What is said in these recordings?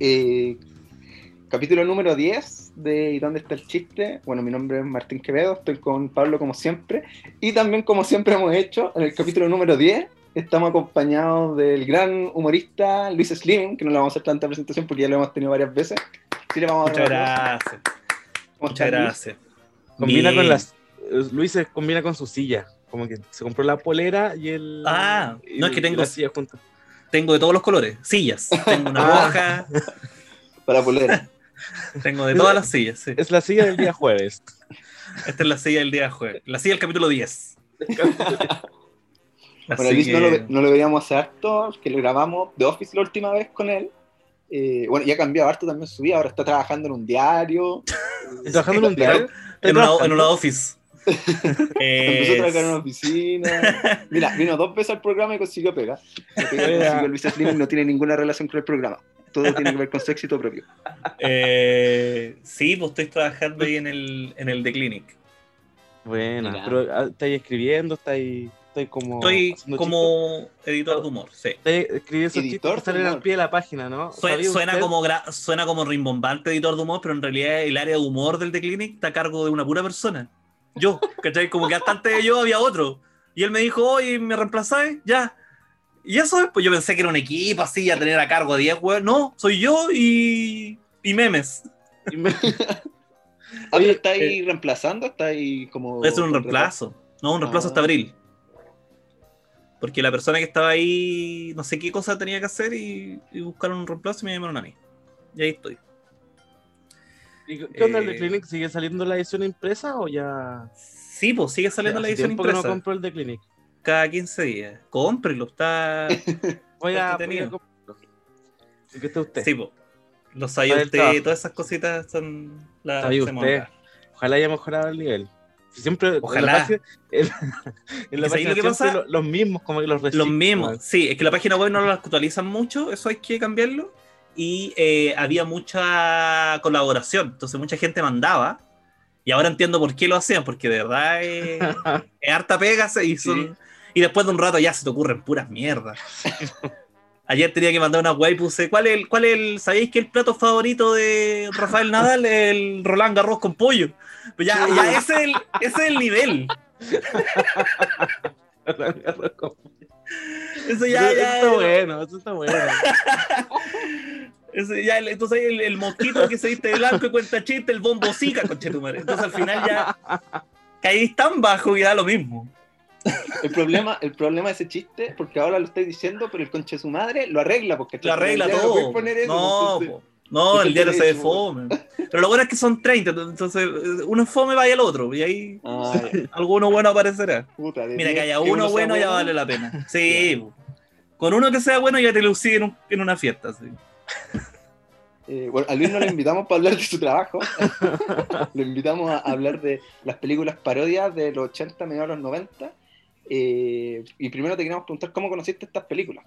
Eh, capítulo número 10 de ¿Y dónde está el chiste? Bueno, mi nombre es Martín Quevedo, estoy con Pablo como siempre. Y también como siempre hemos hecho, en el capítulo número 10 estamos acompañados del gran humorista Luis Slim, que no le vamos a hacer tanta presentación porque ya lo hemos tenido varias veces. Sí, le vamos a Muchas gracias. ¿Cómo Muchas gracias. Combina Bien. con las. Luis se combina con su silla. Como que se compró la polera y el. Ah, y- no, es que tengo- la silla juntas. Tengo de todos los colores. Sillas. Tengo una Ah. roja. Para polera. Tengo de todas las sillas. sí. Es la silla del día jueves. Esta es la silla del día jueves. La silla del capítulo 10. Bueno, Luis no, que- lo, ve- no lo veíamos hace harto, que lo grabamos de Office la última vez con él. Eh, bueno, ya ha cambiado harto también su vida, ahora está trabajando en un diario. Trabajando en un diario. ¿Estás en, una, en una office. Empezó a trabajar en una Eh, oficina. Mira, vino dos veces al programa y consiguió pega. Consiguió Luis Slim no tiene ninguna relación con el programa. Todo tiene que ver con su éxito propio. eh, sí, pues estoy trabajando ahí en el, en el The Clinic. Buena, Mira. pero ah, estáis escribiendo, estáis, estáis como. Estoy como editor de humor, sí. Estáis escribiendo esos Editor chistes que salen al pie de la página, ¿no? Sue- ¿Sabía Suena, usted? como gra- suena como rimbombante editor de humor, pero en realidad el área de humor del The Clinic está a cargo de una pura persona. Yo, ¿cachai? Como que hasta antes de yo había otro. Y él me dijo, oye, ¿me reemplazáis? Ya. Y eso es, pues yo pensé que era un equipo así, a tener a cargo 10 weón. No, soy yo y, y memes. Y me- Oye, ¿está ahí reemplazando? ¿Está ahí como.? Hacer un reemplazo. No, un reemplazo Ah. hasta abril. Porque la persona que estaba ahí, no sé qué cosa tenía que hacer y, y buscaron un reemplazo y me llamaron a mí. Y ahí estoy. ¿Y ¿Qué onda el Eh, The Clinic? ¿Sigue saliendo la edición impresa o ya.? Sí, pues sigue saliendo la edición impresa. que no compro el The Clinic. cada 15 días. Cómprelo, está. Voy a. Está Voy a entretenido. comprarlo. ¿Y qué está usted? sí, po. Los trabajo. todas esas cositas son las usted. Ojalá haya mejorado el nivel. Si Siempre Ojalá. En la página, en, en la página lo que siempre pasa- lo- los mismos, como que los Los reciclan. mismos, sí, es que la página web no la actualizan mucho, eso hay que cambiarlo. Y eh, había mucha colaboración, entonces mucha gente mandaba. Y ahora entiendo por qué lo hacían, porque de verdad es, es harta pega y, son- y después de un rato ya se te ocurren puras mierdas. Ayer tenía que mandar una web y puse, ¿cuál es el, cuál es el, ¿sabéis que el plato favorito de Rafael Nadal? El Roland Garros con pollo. Pues ya, ya ese, es el, ese es el nivel. Eso ya, eso ya, está bueno, eso está bueno. Ese ya, entonces el, el mosquito que se viste de blanco y cuenta chiste, el bombo zica, conchetumare. Entonces al final ya caí tan bajo y da lo mismo. El problema, el problema de ese chiste, porque ahora lo estáis diciendo, pero el conche de su madre lo arregla. Porque Lo arregla todo. poner eso, no, entonces- po. No, el diario se ve fome. Pero lo bueno es que son 30, entonces uno es fome vaya al otro. Y ahí Ah, alguno bueno aparecerá. puta, Mira, que 10, haya que uno bueno ya vale la pena. Sí, con uno que sea bueno ya te en, un- en una fiesta. sí. Eh, bueno, a Luis no le invitamos para hablar de su trabajo. lo invitamos a hablar de las películas parodias de los 80, mediados de los 90. Eh, y primero te queríamos preguntar cómo conociste estas películas.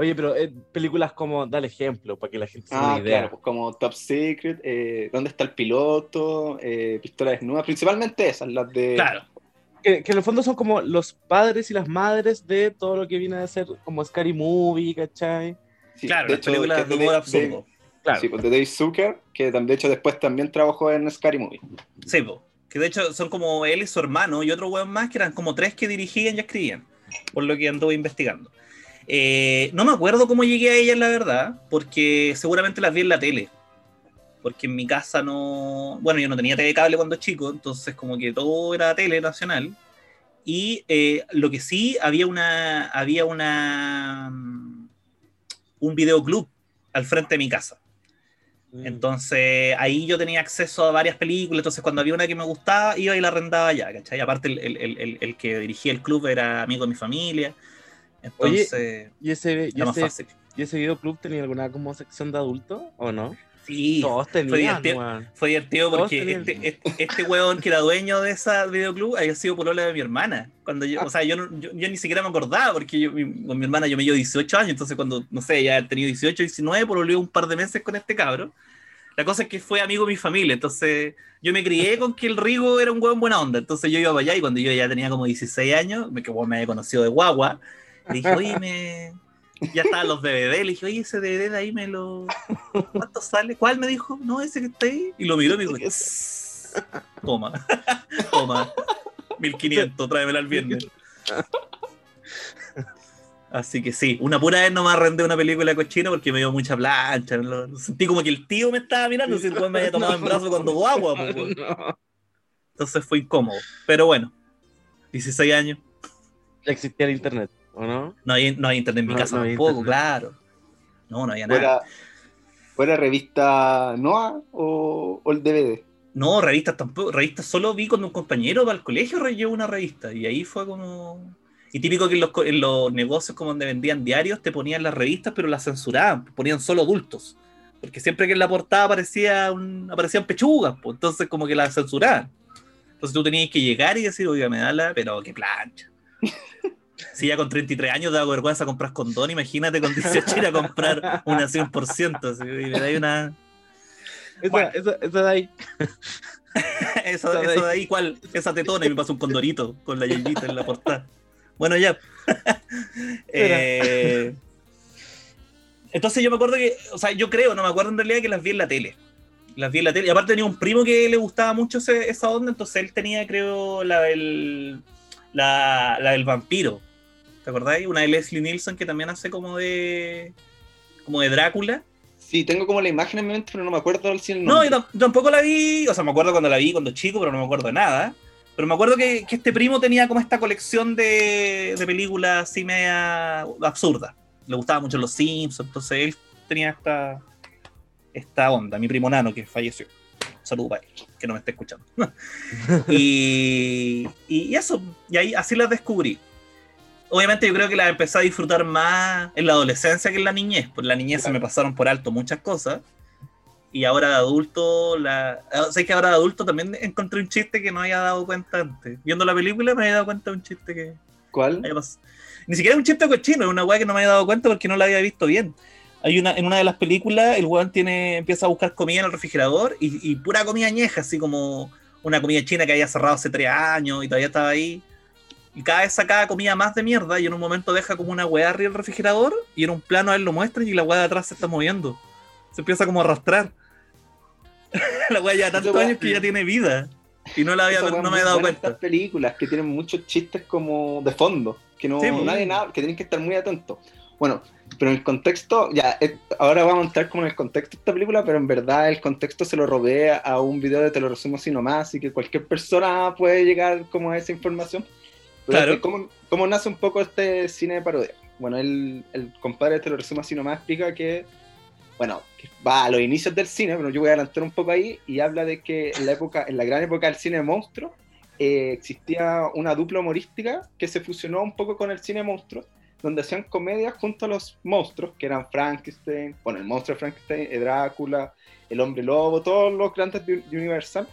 Oye, pero eh, películas como, dale ejemplo, para que la gente se dé Ah, idea. claro, pues como Top Secret, eh, ¿Dónde está el piloto? Eh, Pistola desnuda, principalmente esas, las de... Claro. Que, que en el fondo son como los padres y las madres de todo lo que viene a ser como Scary Movie, ¿cachai? Sí, claro, de las hecho, películas de humor de- absurdo. Claro. Sí, pues de Dave Zucker, que de hecho después también trabajó en Scary Movie. Sí, po. que de hecho son como él y su hermano y otro weón más que eran como tres que dirigían y escribían, por lo que anduve investigando. Eh, no me acuerdo cómo llegué a ellas, la verdad, porque seguramente las vi en la tele. Porque en mi casa no. Bueno, yo no tenía TV cable cuando chico, entonces como que todo era tele nacional. Y eh, lo que sí, había una. Había una. mm, Un videoclub al frente de mi casa. Mm. Entonces ahí yo tenía acceso a varias películas, entonces cuando había una que me gustaba iba y la arrendaba allá, ¿cachai? Aparte el- el- el que dirigía el club era amigo de mi familia, entonces ¿Y ese, y, ese, fácil. ¿Y ese videoclub tenía alguna como sección de adulto o no? Sí, Todos fue tenían, divertido. fue divertido porque este, este, este weón que era dueño de esa videoclub había sido polola de mi hermana. Cuando yo, o sea, yo, yo, yo ni siquiera me acordaba porque yo, mi- con mi hermana yo me llevo 18 años, entonces cuando, no sé, ya he tenido 18, 19, pololeó un par de meses con este cabro. La cosa es que fue amigo de mi familia, entonces yo me crié con que el Rigo era un weón buena onda, entonces yo iba para allá y cuando yo ya tenía como 16 años, me, que me había conocido de guagua, le dije, oye, me, Ya estaban los DVD, le dije, oye, ese DVD de ahí me lo. ¿Cuánto sale? ¿Cuál me dijo? No, ese que está ahí. Y lo miró y me dijo, "Tss, toma, toma, 1500, tráemela el viernes. Así que sí, una pura vez no me arrendé una película cochina porque me dio mucha plancha. Lo, sentí como que el tío me estaba mirando, si el me había tomado en brazo cuando guagua. No. Entonces fue incómodo. Pero bueno, 16 años. Ya existía el internet, ¿o no? No hay, no hay internet en mi No, casa no tampoco, internet. claro. No, no había nada. ¿Fuera, fuera revista Noah o, o el DVD? No, revistas tampoco. Revistas solo vi cuando un compañero para el colegio llevó una revista. Y ahí fue como. Y típico que en los, co- en los negocios como donde vendían diarios te ponían las revistas, pero las censuraban, ponían solo adultos. Porque siempre que en la portada aparecía un, aparecían pechugas, pues, entonces como que las censuraban. Entonces tú tenías que llegar y decir, oiga, me da la, pero qué plancha. Si ya con 33 años daba vergüenza comprar condón, imagínate con 18 ir a comprar una 100%. Así, y me da una, Esa, Bueno. esa, esa de ahí. Eso, Esa de eso de ahí, ¿cuál? Esa tetona y me pasa un condorito con la yayita en la portada. Bueno, ya. Eh, entonces yo me acuerdo que, o sea, yo creo, no me acuerdo en realidad que las vi en la tele. Las vi en la tele. Y aparte tenía un primo que le gustaba mucho ese- esa onda, entonces él tenía, creo, la del, la, la del vampiro. ¿Te acordáis? Una de Leslie Nielsen que también hace como de, como de Drácula. Sí, tengo como la imagen en mi mente, pero no me acuerdo del cine. No, yo tam- tampoco la vi, o sea, me acuerdo cuando la vi cuando chico, pero no me acuerdo de nada. Pero me acuerdo que, que este primo tenía como esta colección de, de películas así media absurdas. Le gustaban mucho los Simpsons, entonces él tenía esta, esta onda, mi primo Nano, que falleció. Saludos para él, que no me esté escuchando. y, y eso, y ahí así las descubrí. Obviamente yo creo que las empecé a disfrutar más en la adolescencia que en la niñez. Por la niñez se me pasaron por alto muchas cosas. Y ahora de adulto, la... o sea, que ahora de adulto también encontré un chiste que no había dado cuenta antes. Viendo la película me había dado cuenta de un chiste que ¿Cuál? Ni siquiera un chiste cochino, es una weá que no me había dado cuenta porque no la había visto bien. Hay una, en una de las películas, el weón tiene, empieza a buscar comida en el refrigerador y, y pura comida añeja, así como una comida china que había cerrado hace tres años y todavía estaba ahí. Y cada vez sacaba comida más de mierda y en un momento deja como una weá arriba del refrigerador y en un plano a él lo muestra y la weá de atrás se está moviendo. Se empieza como a arrastrar. la weá ya tantos años que ya tiene vida. Y no la había, no me había dado cuenta. Estas películas que tienen muchos chistes como de fondo, que no Sí, pues. nadie nada, que tienen que estar muy atentos. Bueno, pero en el contexto, ya, ahora vamos a entrar como en el contexto de esta película, pero en verdad el contexto se lo rodea a un video de Te lo resumo así nomás, así que cualquier persona puede llegar como a esa información. Pero Claro. ¿cómo, cómo nace un poco este cine de parodia? Bueno, el, el compadre Te lo resumo así nomás explica que, bueno, que va a los inicios del cine, pero yo voy a adelantar un poco ahí, y habla de que en la época, en la gran época del cine de monstruo, eh, existía una dupla humorística que se fusionó un poco con el cine monstruo, donde hacían comedias junto a los monstruos, que eran Frankenstein, bueno, el monstruo de Frankenstein, eh, Drácula, el hombre lobo, todos los grandes de, Universal,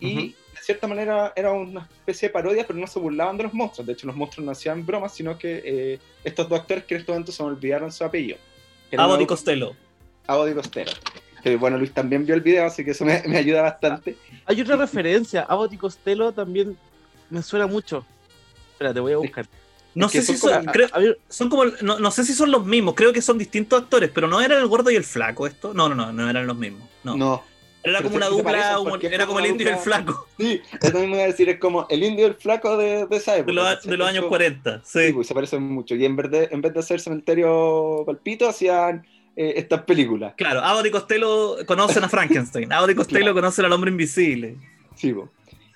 y. de cierta manera era una especie de parodia, pero no se burlaban de los monstruos, de hecho los monstruos no hacían bromas, sino que eh, estos dos actores que en este momento se me olvidaron su apellido. Abbott y Costello. Y Costello. Bueno, Luis también vio el video, así que eso me, me ayuda bastante. Hay otra referencia. Abbott y Costello también me suena mucho. Espérate, voy a buscar. No sé si son son, como- creo- son como, no, no sé si son los mismos, creo que son distintos actores, pero no eran el gordo y el flaco esto. No, no, no, no eran los mismos. No. No. Era como una dupla, era como el indio y el flaco Sí, eso mismo iba a decir, es como el indio y el flaco de, de esa época. de los, ¿cachai? de los años Eso- 40. Sí, Sí. pues se parecen mucho. Y en vez de, en vez de hacer cementerio palpito, hacían eh, estas películas. Claro, Abbott y Costello conocen a Frankenstein. Abbott y Costello Claro. conocen al hombre invisible. Sí, po.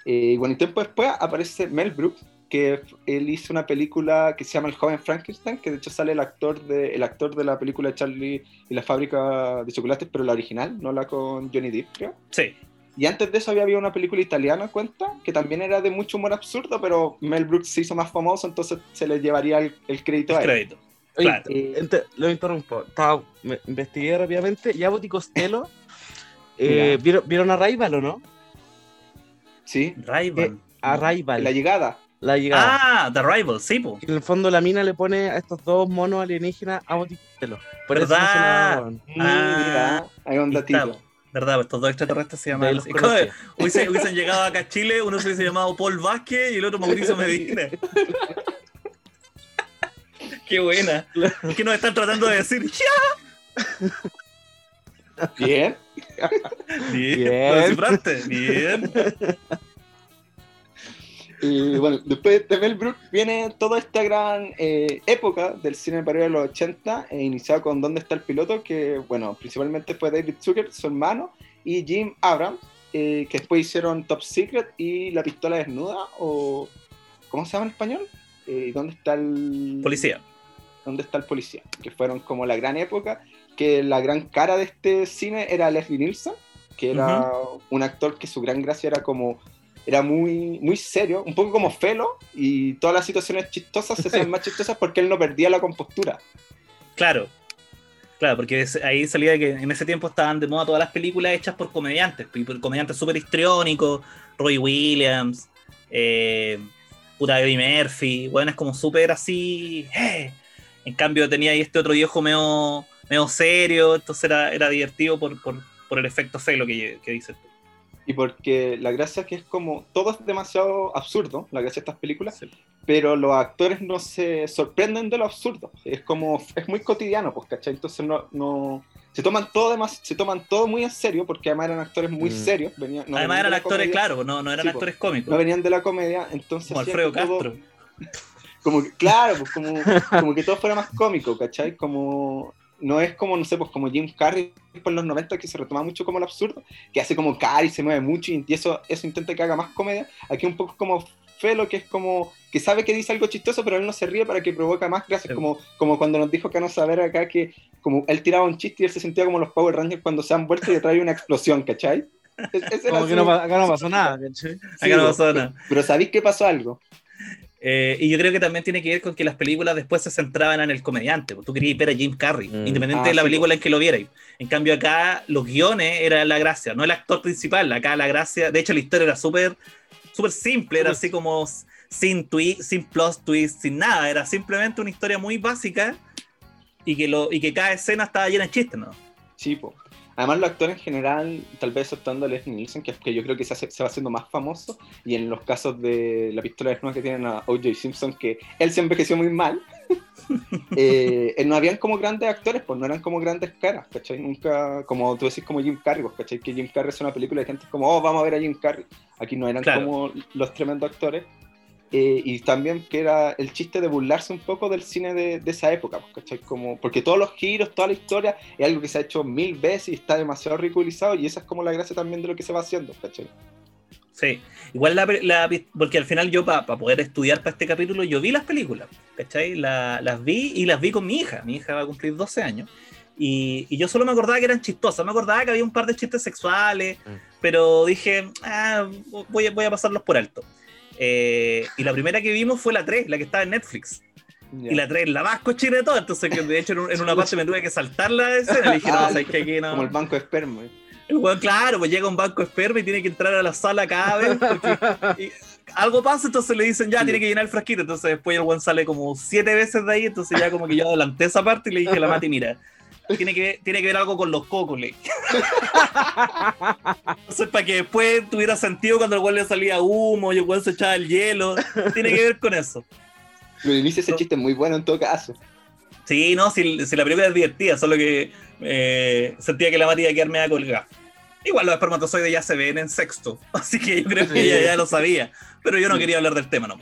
Eh, bueno, y tiempo después aparece Mel Brooks, que él hizo una película que se llama El joven Frankenstein, que de hecho sale el actor de, el actor de la película de Charlie y la fábrica de chocolates, pero la original, no la con Johnny Depp, creo. Sí. Y antes de eso había habido una película italiana, cuenta, que también era de mucho humor absurdo, pero Mel Brooks se hizo más famoso, entonces se le llevaría el, el crédito a El él. crédito. oye, Claro. Eh, lo interrumpo. Estaba- me- investigué rápidamente. Y Abbott y Costello. eh, Ya. ¿vieron, ¿Vieron Arrival o no? sí, Rival. Arrival. la llegada. La llegada. Ah, The Rival, sí, po. En el fondo la mina le pone a estos dos monos alienígenas Abbott y Costello. Por eso ¿Verdad? sonaba, weón. Ah, Mira, hay un datito. ¿Verdad? Pues estos dos extraterrestres se llaman. Hubiesen, hubiesen llegado acá a Chile, uno se hubiese llamado Paul Vázquez y el otro Mauricio Medina. Qué buena. ¿Qué nos están tratando de decir? ¡Ya! Bien. Bien. Bien. ¿Lo descifraste? Bien. Y bueno, después de Mel Brooks viene toda esta gran eh, época del cine de parodia de los 80, eh, iniciado con ¿Dónde está el piloto? Que, bueno, principalmente fue David Zucker, su hermano, y Jim Abrams, eh, que después hicieron Top Secret y La pistola desnuda, o... ¿Cómo se llama en español? Eh, ¿Dónde está el... Policía. ¿Dónde está el policía? Que fueron como la gran época, que la gran cara de este cine era Leslie Nielsen, que era un actor que su gran gracia era como era muy, muy serio, un poco como Felo, y todas las situaciones chistosas se hacían más chistosas porque él no perdía la compostura. Claro. Claro, porque ahí salía que en ese tiempo estaban de moda todas las películas hechas por comediantes, por comediantes súper histriónicos, Roy Williams, eh, puta Eddie Murphy, bueno, es como súper así. ¡eh! En cambio tenía ahí este otro viejo medio, medio serio, entonces era, era divertido por, por, por el efecto Felo que, que dices tú. Y porque la gracia es que es como, todo es demasiado absurdo, la gracia de estas películas, pero los actores no se sorprenden de lo absurdo. Es como, es muy cotidiano, pues, ¿cachai? Entonces no, no se toman todo demas- se toman todo muy en serio, porque además eran actores muy Mm. serios. venían- no Además venían eran actores, comedia, claro, no, no eran Sí, actores cómicos, No venían de la comedia, entonces... como Alfredo todo- Castro. como que, claro, pues como, como que todo fuera más cómico, ¿cachai? Como, no es como, no sé, pues como Jim Carrey por los 90 que se retoma mucho como el absurdo, que hace como cara y se mueve mucho y eso, eso intenta que haga más comedia. Aquí un poco como Felo, que es como, que sabe que dice algo chistoso, pero él no se ríe para que provoca más gracias, Sí. como, como cuando nos dijo Cano Saber acá que como él tiraba un chiste y él se sentía como los Power Rangers cuando se han vuelto y detrás hay una explosión, ¿cachai? Es- Como que no, acá no pasó nada, ¿cachai? sí, Acá no pues, pasó nada. Pero ¿sabéis que pasó algo? Eh, y yo creo que también tiene que ver con que las películas después se centraban en el comediante. pues Tú querías ver a Jim Carrey, Mm. independiente Ah, de la sí, película en que lo vierais. En cambio, acá los guiones era la gracia, no el actor principal. Acá la gracia, de hecho, la historia era súper súper simple, era así como sin twist, sin plot twist, sin nada. Era simplemente una historia muy básica y que, lo, y que cada escena estaba llena de chistes, ¿no? Sí, po. Además, los actores en general, tal vez optando a Leslie Nielsen, que, que yo creo que se, hace- se va haciendo más famoso, y en los casos de la pistola desnuda que tienen a O.J. Simpson, que él se envejeció muy mal, eh, no habían como grandes actores, pues no eran como grandes caras, ¿cachai? Nunca, como tú decís, como Jim Carrey, pues, ¿cachai? Que Jim Carrey es una película de gente como, oh, vamos a ver a Jim Carrey. Aquí no eran Claro. como los tremendos actores. Eh, y también que era el chiste de burlarse un poco del cine de, de esa época, pues, ¿cachai? Como, porque todos los giros, toda la historia es algo que se ha hecho mil veces y está demasiado ridiculizado y esa es como la gracia también de lo que se va haciendo, ¿cachai? Sí, igual la, la- porque al final yo para poder estudiar para este capítulo yo vi las películas, ¿cachai? La- las vi y las vi con mi hija, mi hija va a cumplir 12 años y, y yo solo me acordaba que eran chistosas, me acordaba que había un par de chistes sexuales, Mm. pero dije, ah, voy a pasarlos por alto. Eh, y la primera que vimos fue la 3, la que estaba en Netflix. Ya. Y la 3 la más cochina de todas, entonces que de hecho en, en una parte me tuve que saltar la escena, le dije, no, Ah, sabes que aquí no... Como el banco de esperma. ¿eh? El weón, claro, pues llega un banco de esperma y tiene que entrar a la sala cada vez porque y algo pasa, entonces le dicen ya, Sí. tiene que llenar el frasquito. Entonces después el weón sale como siete veces de ahí, entonces ya como que yo adelanté esa parte y le dije a la Mati, mira, tiene que, ver- tiene que ver algo con los cocos, le. Entonces para que después tuviera sentido cuando el weón le salía humo y el weón se echaba el hielo, tiene que ver con eso. Pero el inicio ese chiste es muy bueno en todo caso. Sí, no, si, si la película es divertida, solo que eh, sentía que la Mati iba a quedarme a colgar. Igual los espermatozoides ya se ven en sexto, así que yo creo que ella ya lo sabía, pero yo no quería hablar del tema, no.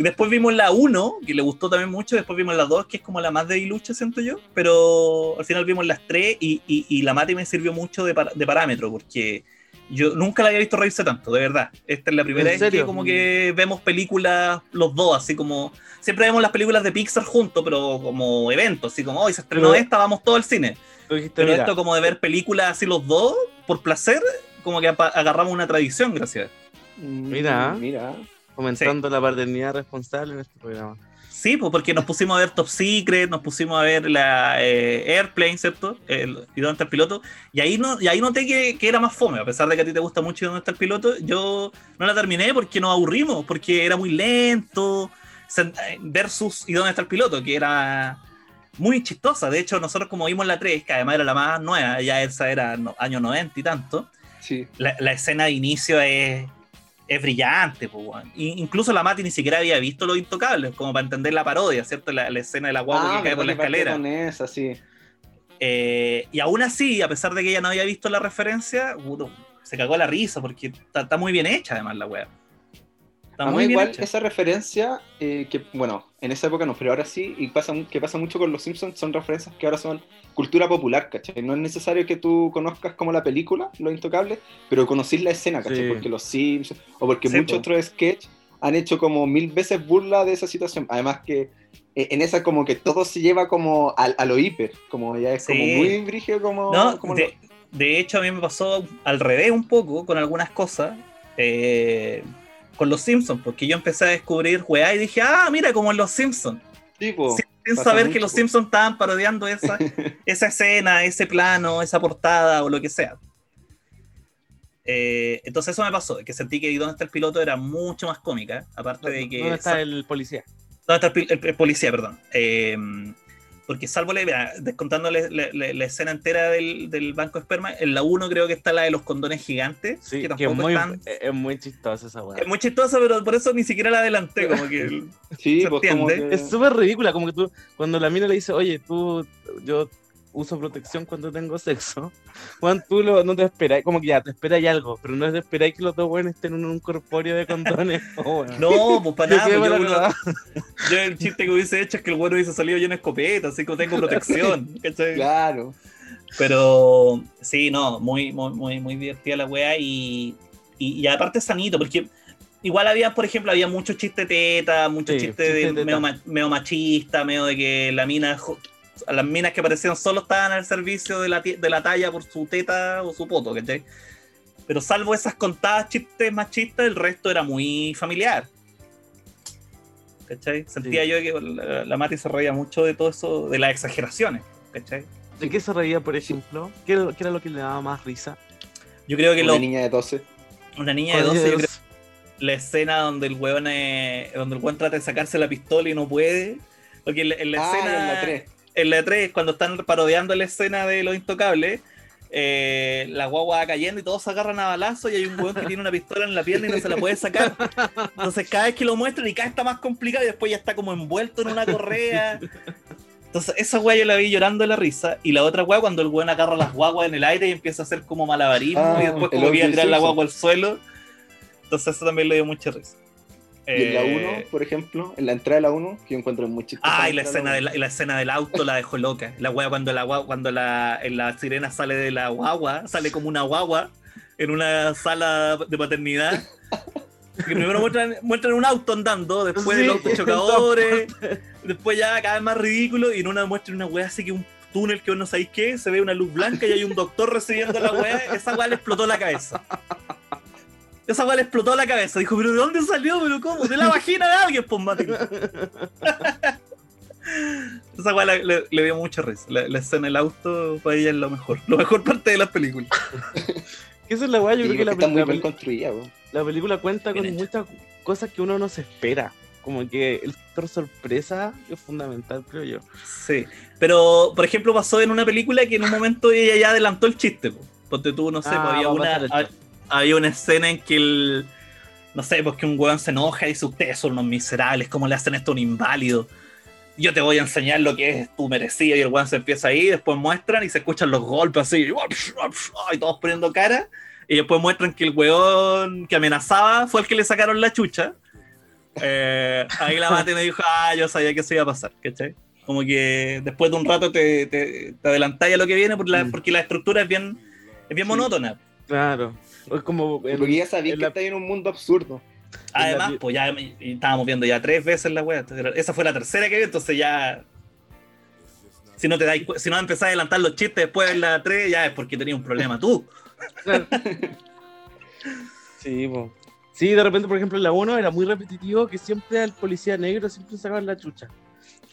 Y después vimos la 1, que le gustó también mucho, después vimos la 2, que es como la más debilucha, siento yo, pero al final vimos las 3 y, y- y la Mati me sirvió mucho de, par- de parámetro, porque yo nunca la había visto reírse tanto, de verdad. Esta es la primera ¿En vez que como que vemos películas los dos, así como... Siempre vemos las películas de Pixar juntos, pero como eventos, así como, hoy se estrenó Pero- esta, vamos todo al cine. Pero mira, esto como de ver películas así los dos, por placer, como que agarramos una tradición, gracias. Mira. Mm, Mira. comentando la paternidad responsable en este programa. Sí, pues porque nos pusimos a ver Top Secret, nos pusimos a ver la eh, Airplane, ¿cierto? El, y dónde está el piloto. Y ahí, no, y ahí noté que, que era más fome, a pesar de que a ti te gusta mucho y dónde está el piloto. Yo no la terminé porque nos aburrimos, porque era muy lento. eh, Versus y dónde está el piloto, que era muy chistosa. De hecho, nosotros como vimos la 3, que además era la más nueva, ya esa era no, año 90 y tanto. Sí. la, la escena de inicio es, es brillante, pues, Incluso la Mati ni siquiera había visto Los Intocables, como para entender la parodia, ¿cierto? La, la escena de la guagua que cae por la escalera. Con esa, sí. Eh, y aún así, a pesar de que ella no había visto la referencia, se cagó la risa porque está, está muy bien hecha, además, la wea. Está muy bien igual hecha. esa referencia, eh, que bueno, en esa época no, pero ahora sí, y pasa, que pasa mucho con los Simpsons, son referencias que ahora son cultura popular, ¿cachai? No es necesario que tú conozcas como la película, Los Intocables, pero conocís la escena, ¿cachai? Sí. Porque los Simpsons, o porque Sí, muchos po. otros sketches han hecho como mil veces burla de esa situación. Además que eh, en esa como que todo se lleva como al- a, lo hiper, como ya es como muy brígido como... No, como de, de hecho a mí me pasó al revés un poco con algunas cosas. eh, con los Simpsons, porque yo empecé a descubrir weá y dije, ah, mira, como en los Simpsons. Sin, saber mucho, que los po. Simpsons estaban parodiando esa, esa escena, ese plano, esa portada o lo que sea. Eh, entonces eso me pasó, que sentí que ¿Y dónde está el piloto? era mucho más cómica, aparte de que... ¿Dónde está el policía? ¿Dónde está el- el policía, perdón? Eh, porque salvo la, mira, descontándole la, la- la escena entera del, del banco de esperma, en la 1 creo que está la de los condones gigantes, Sí, que que es muy, están... es muy chistosa esa weá. Es muy chistosa, pero por eso ni siquiera la adelanté, como que... sí, ¿se pues como que- Es súper ridícula, como que tú, cuando la mina le dice, oye, tú, yo uso protección cuando tengo sexo, Juan, tú lo- no te esperáis, como que ya, te esperáis algo, pero no te esperáis que los dos buenos estén en un corpóreo de condones. oh, weón. No, pues para Yo nada, quedé pues, yo, para uno- nada. yo el chiste que hubiese hecho es que el bueno hubiese salido lleno de escopeta, así que tengo protección, ¿cachai? Claro. Pero sí, no, muy, muy, muy, muy divertida la wea y, y, y aparte sanito, porque igual había, por ejemplo, había mucho chiste teta, mucho Sí, chiste chiste de teta. medio, ma- medio machista, medio de que la mina, las minas que aparecían solo estaban al servicio de la, de la talla por su teta o su poto, ¿cachai? Pero salvo esas contadas chistes machistas, el resto era muy familiar. ¿Cachai? Sentía Sí. yo que la, la Mati se reía mucho de todo eso, de las exageraciones, ¿cachai? ¿De qué se reía, por ejemplo? ¿Qué, era- qué era lo que le daba más risa? Yo creo que Una lo- niña de 12. una niña de 12, yo creo, la escena donde el weón eh, donde el weón trata de sacarse la pistola y no puede. Porque en la, en la Ah, escena. en la 3. En la 3, cuando están parodiando la escena de los intocables, eh, la guagua va cayendo y todos se agarran a balazo y hay un weón que tiene una pistola en la pierna y no se la puede sacar. Entonces cada vez que lo muestran y cada vez está más complicado y después ya está como envuelto en una correa. Entonces esa weá yo la vi llorando de la risa y la otra weá cuando el weón agarra las guaguas en el aire y empieza a hacer como malabarismo Ah, y después el como iba a tirar la guagua al suelo. Entonces eso también le dio mucha risa. Y en la Eh, 1, por ejemplo, en la entrada de la 1, que yo encuentro muy chistosa. Ah, y la escena, de la y la escena del auto la dejó loca. La wea cuando la cuando la, la sirena sale de la guagua, sale como una guagua en una sala de paternidad. Que primero muestran, muestran un auto andando, después Sí, el auto chocadores, después ya cada vez más ridículo, y en una muestran una wea así que un túnel que vos no sabéis qué, se ve una luz blanca y hay un doctor recibiendo la wea, esa wea le explotó la cabeza. Esa wea le explotó la cabeza. Dijo, pero ¿de dónde salió? ¿Pero cómo? De la vagina de alguien, pues mate. Esa weá le, dio mucha risa. La, la escena del auto para ella es lo mejor. Lo mejor parte de las películas. Esa es la weá, yo Sí, creo que la, porque está muy la bien construida, weón. la película cuenta con muchas cosas que uno no se espera. Como que el factor sorpresa es fundamental, creo yo. Sí. Pero, por ejemplo, pasó en una película que en un momento ella ya adelantó el chiste. po. Ponte tú, no sé, Ah, pues, había, va a había una escena en que el. No sé, pues que un weón se enoja y dice: Ustedes son unos miserables, ¿cómo le hacen esto a un inválido? Yo te voy a enseñar lo que es tu merecido. Y el weón se empieza ahí, después muestran y se escuchan los golpes así, y todos poniendo cara. Y después muestran que el weón que amenazaba fue el que le sacaron la chucha. Eh, ahí la mate me dijo, ah, yo sabía que eso iba a pasar, ¿cachai? Como que después de un rato te, te, te adelantáis a lo que viene por la- Mm. porque la estructura es bien, es bien monótona. Claro. Es como. en- Porque ya sabía en que la- está en un mundo absurdo. Además, la- pues ya y estábamos viendo ya tres veces la wea. Esa fue la tercera que vi, entonces ya. Si no te dais si no empezás a adelantar los chistes después de la 3, ya es porque tenías un problema tú. Sí, po. Sí, de repente, por ejemplo, en la 1 era muy repetitivo que siempre al policía negro siempre sacaban la chucha.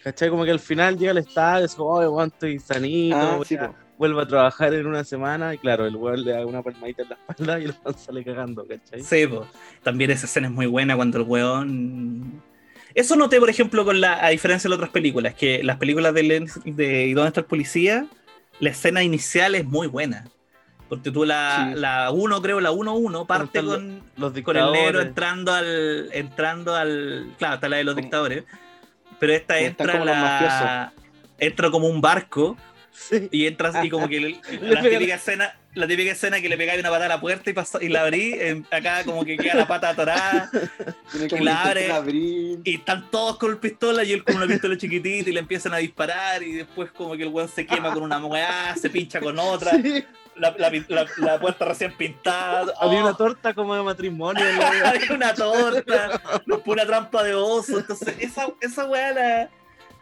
¿Cachai? Como que al final llega al estadio, es como, oh, weón, estoy sanito, Ah, sí, po. Vuelvo a trabajar en una semana, y claro, el weón le da una palmadita en la espalda y el weón sale cagando, ¿cachai? Sí, pues. También esa escena es muy buena cuando el weón. Eso noté, por ejemplo, con la, a diferencia de las otras películas, que las películas de, Len- de ¿Y dónde está el policía? La escena inicial es muy buena. Porque tú la, Sí. la 1, creo, la 1-1, parte con, Los con el negro entrando al. entrando al. Claro, está la de los dictadores. Pero esta entra como la. Entra como un barco Sí. y entras y como que Le la típica escena, la típica escena que le pegáis una patada a la puerta y, pasa- y la abrí, en- acá como que queda la pata atorada Y la abre. y están todos con pistola y él con una pistola chiquitita y le empiezan a disparar y después como que el weón se quema con una weá, se pincha con otra, Sí. la, la, la- la puerta recién pintada. Había Oh, una torta como de matrimonio. en la- Había una torta, una trampa de oso. Entonces, esa, esa weá la.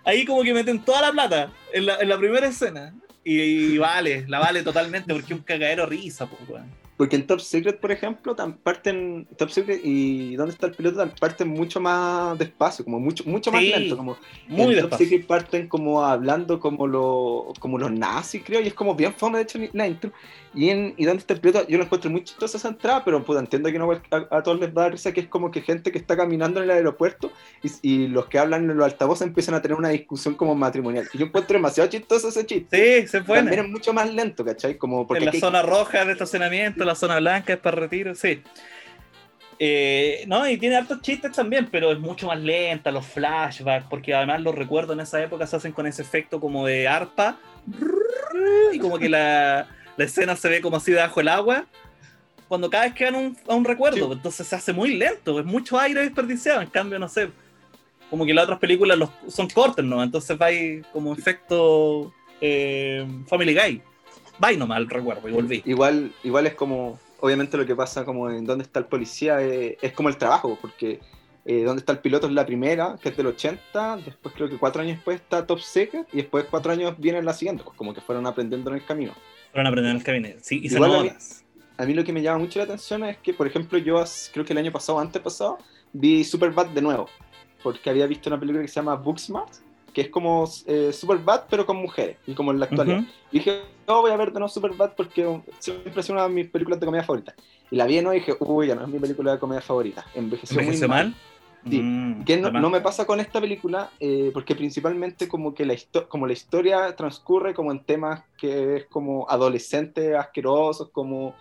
Ahí como que meten toda la plata en la, en la primera escena. Y, vale, la vale totalmente porque es un cagadero risa, pues, weón. Porque en Top Secret, por ejemplo, tan parten Top Secret y ¿Dónde está el piloto? tan parten mucho más despacio, como mucho, mucho más Sí, lento. Como Muy en Top despacio. Secret parten como hablando como, lo, como los nazis, creo, y es como bien fome, de hecho, la intro. Y en ¿Y dónde está el piloto? Yo lo encuentro muy chistosa esa entrada, pero puta, entiendo que no a, a todos les va a dar risa, que es como que gente que está caminando en el aeropuerto y, y los que hablan en los altavoces empiezan a tener una discusión como matrimonial. Y yo encuentro demasiado chistoso ese chiste. Sí, se fue. También es mucho más lento, ¿cachai? Como porque en la aquí- zona roja de estacionamiento, la zona blanca es para retiro, sí. Eh, no, y tiene hartos chistes también, pero es mucho más lenta, los flashbacks, porque además los recuerdos en esa época se hacen con ese efecto como de arpa, y como que la, la escena se ve como así debajo del agua, cuando cada vez que van un, a un recuerdo, Sí. entonces se hace muy lento, es mucho aire desperdiciado, en cambio, no sé, como que las otras películas los, son cortas, ¿no? Entonces va ahí como efecto eh, Family Guy. Va y nomás el recuerdo y volví. igual, igual es como, obviamente lo que pasa como en dónde está el policía eh, es como el trabajo, porque eh, dónde está el piloto es la primera, que es del 80, después creo que cuatro años después está Top Secret, y después cuatro años viene la siguiente, pues como que fueron aprendiendo en el camino. Fueron a aprender en el gabinete. Sí, y se Igual a mí-. A mí lo que me llama mucho la atención es que, por ejemplo, yo creo que el año pasado, antes pasado, vi Superbad de nuevo, porque había visto una película que se llama Booksmart, que es como eh, Superbad pero con mujeres, y como en la actualidad. Ujú. Y dije, no, voy a ver de nuevo Superbad porque siempre sido una de mis películas de comedia favoritas. Y la vi ¿no? y dije, uy, ya no es mi película de comedia favorita. Envejeció, ¿Envejeció muy mal. mal? Sí. Mm, Que no, no me pasa con esta película, eh, porque principalmente como que la, como la historia transcurre como en temas que es como adolescentes asquerosos, como,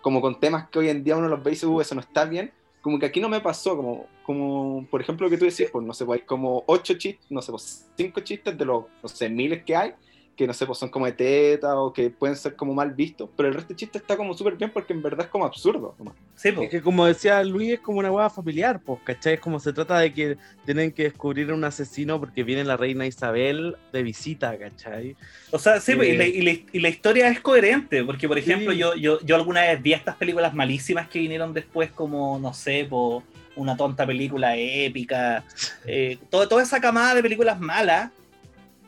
como con temas que hoy en día uno los ve y dice, "Uh, eso no está bien. Como que aquí no me pasó, como, como por ejemplo lo que tú decís, pues no sé, pues hay como ocho chistes, no sé, pues cinco chistes de los, no sé, miles que hay, que no sé, pues son como de teta o que pueden ser como mal vistos, pero el resto de chistes está como súper bien porque en verdad es como absurdo. Sí, po. Es que como decía Luis, es como una hueá familiar, pues, ¿cachai? Es como se trata de que tienen que descubrir a un asesino porque viene la reina Isabel de visita, ¿cachai? O sea, sí, po, y, Eh. la, y la- y la historia es coherente, porque por ejemplo, Sí. yo, yo, yo alguna vez vi estas películas malísimas que vinieron después, como, no sé, po, una tonta película épica, eh, todo- toda esa camada de películas malas,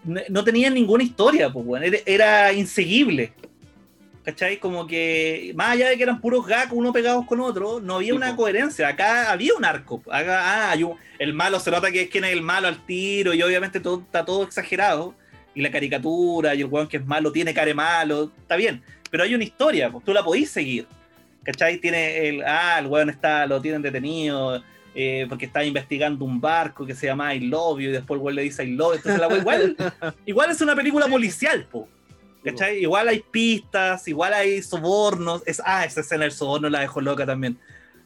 no, tenían ninguna historia, pues, bueno, era, era inseguible. ¿Cachai? Como que, más allá de que eran puros gags, uno pegados con otro, no había Sí, una po. coherencia. Acá había un arco. Acá, ah, hay un- el malo se nota que es quien es el malo al tiro, y obviamente todo, está todo exagerado. Y la caricatura, y el weón que es malo tiene cara de malo, está bien. Pero hay una historia, pues tú la podís seguir. ¿Cachai? Tiene el, ah, el weón está, lo tienen detenido. Eh, porque está investigando un barco que se llama I Love You y después el weón le dice I Love. Entonces la igual, igual es una película policial, po. ¿Cachai? Igual hay pistas, igual hay sobornos. Es, ah, esa escena del soborno la dejó loca también.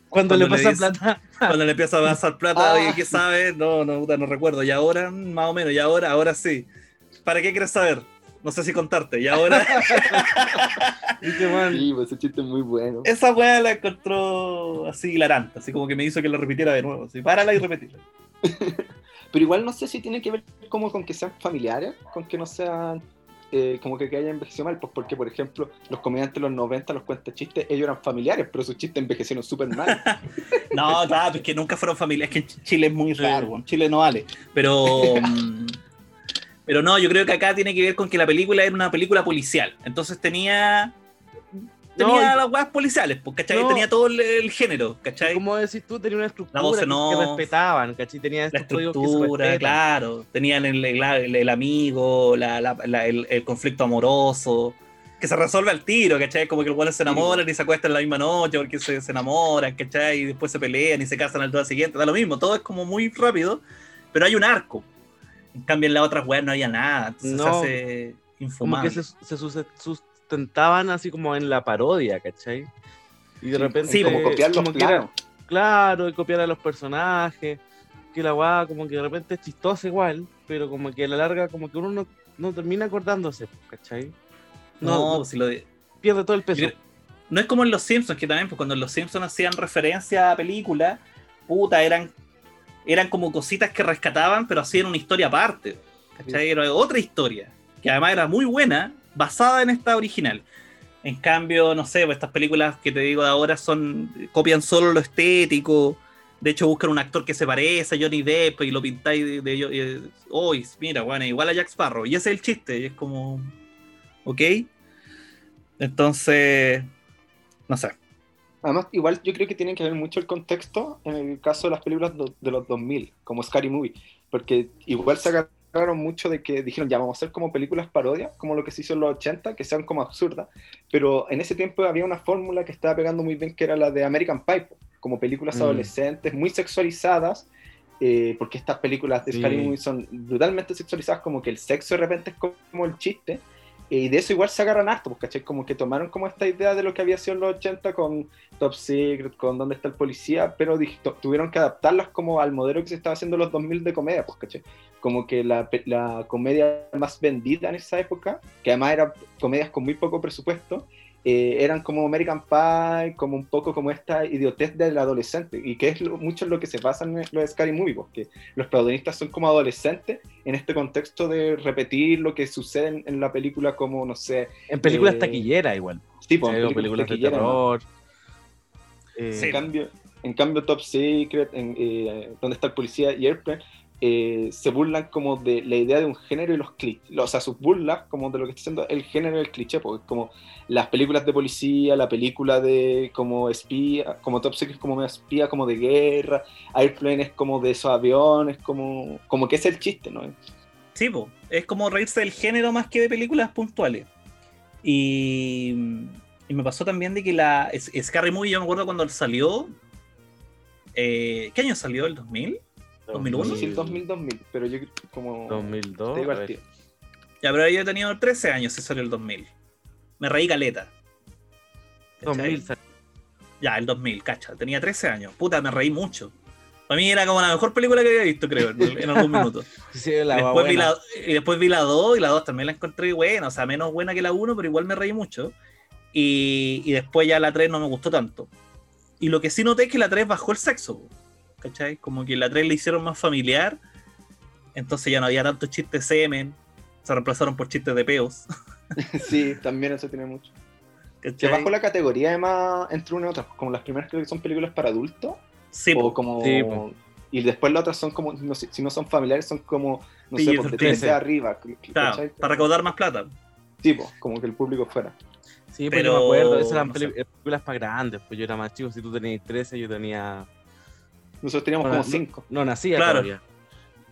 Cuando, Cuando le le pasa dice- plata, Cuando le empieza a pasar plata, Ah. ¿qué sabes? No, no, puta, no recuerdo. Y ahora, mm, más o menos, y ahora, ahora sí. ¿Para qué quieres saber? No sé si contarte. Y ahora, dice, man, Sí, pues ese chiste es muy bueno. esa weá la encontró así hilarante, así como que me hizo que la repitiera de nuevo. Así, párala y repetila. Pero igual no sé si tiene que ver como con que sean familiares, con que no sean eh, como que, que hayan envejecido mal, pues porque por ejemplo los comediantes de los 90, los cuentachistes, ellos eran familiares, pero sus chistes envejecieron súper mal. No, claro, pues que nunca fueron familia. Es que en Ch- Chile es muy raro, weón. Chile no vale. Pero. Pero no, yo creo que acá tiene que ver con que la película era una película policial. Entonces tenía. Tenía No, las weas policiales, pues, ¿cachai? No. Tenía todo el, el género, ¿cachai? como decís tú, tenía una estructura voz que, que respetaban, ¿cachai? Tenía la que estructura, claro. Tenían el, el- amigo, la- la- el, conflicto amoroso, que se resuelve al tiro, ¿cachai? Como que los buenos se enamoran y se acuestan la misma noche porque se, se enamoran, ¿cachai? Y después se pelean y se casan al día siguiente, da lo mismo, todo es como muy rápido, pero hay un arco. En cambio, en las otras weas no había nada, entonces No. se hace Como infumable. que se, sustentaban así como en la parodia, ¿cachai? Y de Sí, repente. sí, como copiar los como que era- planos. Claro, y copiar a los personajes. Que la weá como que de repente es chistosa igual, pero como que a la larga como que uno no, no termina acordándose, ¿cachai? No, No, si lo de- pierde todo el peso. No es como en Los Simpsons, que también, pues cuando en Los Simpsons hacían referencia a películas, puta, eran, eran como cositas que rescataban, pero hacían una historia aparte. ¿Cachai? Era otra historia, que además era muy buena, basada en esta original. En cambio, no sé, pues estas películas que te digo de ahora son. copian solo lo estético. De hecho, buscan un actor que se parece a Johnny Depp y lo pintáis de. de, de- "Uy, mira, bueno, igual a Jack Sparrow. Y ese es el chiste, y es como. ¿Ok? Entonces. No sé. Además, igual yo creo que tiene que ver mucho el contexto en el caso de las películas do- de los 2000, como Scary Movie, porque igual se agarraron mucho de que dijeron, ya vamos a hacer como películas parodias, como lo que se hizo en los 80, que sean como absurdas, pero en ese tiempo había una fórmula que estaba pegando muy bien, que era la de American Pie, como películas Mm. adolescentes, muy sexualizadas, eh, porque estas películas de Sí. Scary Movie son brutalmente sexualizadas, como que el sexo de repente es como el chiste, y de eso igual se agarran harto, pues, ¿cachai? Como que tomaron como esta idea de lo que había sido en los 80 con Top Secret, con Dónde está el policía, pero tuvieron que adaptarlas como al modelo que se estaba haciendo en los 2000 de comedia, pues, ¿cachai? Como que la, la comedia más vendida en esa época, que además eran comedias con muy poco presupuesto, eh, eran como American Pie, como un poco como esta idiotez del adolescente, y que es lo- mucho en lo que se basa en los Scary Movie, porque los protagonistas son como adolescentes en este contexto de repetir lo que sucede en, en la película como, no sé, En películas eh, taquilleras igual. tipo, Sí, o películas de terror. Eh, Sí. En cambio, en cambio Top Secret, en, eh, donde está el policía y Airplane, eh, se burlan como de la idea de un género y los clichés, o sea, sus burlas como de lo que está haciendo el género y el cliché, porque como las películas de policía, la película de como espía, como Top Secret como medio espía, como de guerra, Airplane es como de esos aviones, como, como que es el chiste, ¿no? Sí, es como reírse del género más que de películas puntuales. Y, me pasó también de que la Scary Movie, yo me acuerdo cuando salió. eh, ¿Qué año salió? ¿El 2000? No 2001. sé si el 2000, 2000, pero yo como... 2002. te digo a al ver. tiro. Ya, pero yo he tenido 13 años si salió el 2000. Me reí caleta. ¿Cachai? 2000 salió. Ya, el 2000, cacha. Tenía 13 años. Puta, me reí mucho. Para mí era como la mejor película que había visto, creo, en, en algún minuto. Sí, la después vi la, y después vi la 2 y la 2 también la encontré buena, o sea, menos buena que la 1, pero igual me reí mucho. Y, y después ya la 3 no me gustó tanto. Y lo que sí noté es que la 3 bajó el sexo, po, ¿cachai? Como que la 3 le hicieron más familiar, entonces ya no había tantos chistes semen, se reemplazaron por chistes de peos. Sí, también eso tiene mucho. Que ¿cachai? bajó la categoría además entre una y otra, como las primeras creo que son películas para adultos, Sí, o po. como... Sí, y después las otras son como, no sé, si no son familiares, son como, no sé, PG-13. por de 13 arriba. Para recaudar más plata. Sí, po, como que el público fuera. Sí, pero, Pero, yo me acuerdo, esas eran no peli- sé. películas más grandes, pues yo era más chico, si tú tenías 13, yo tenía... Nosotros teníamos Bueno, como 5. No nacía Claro. todavía.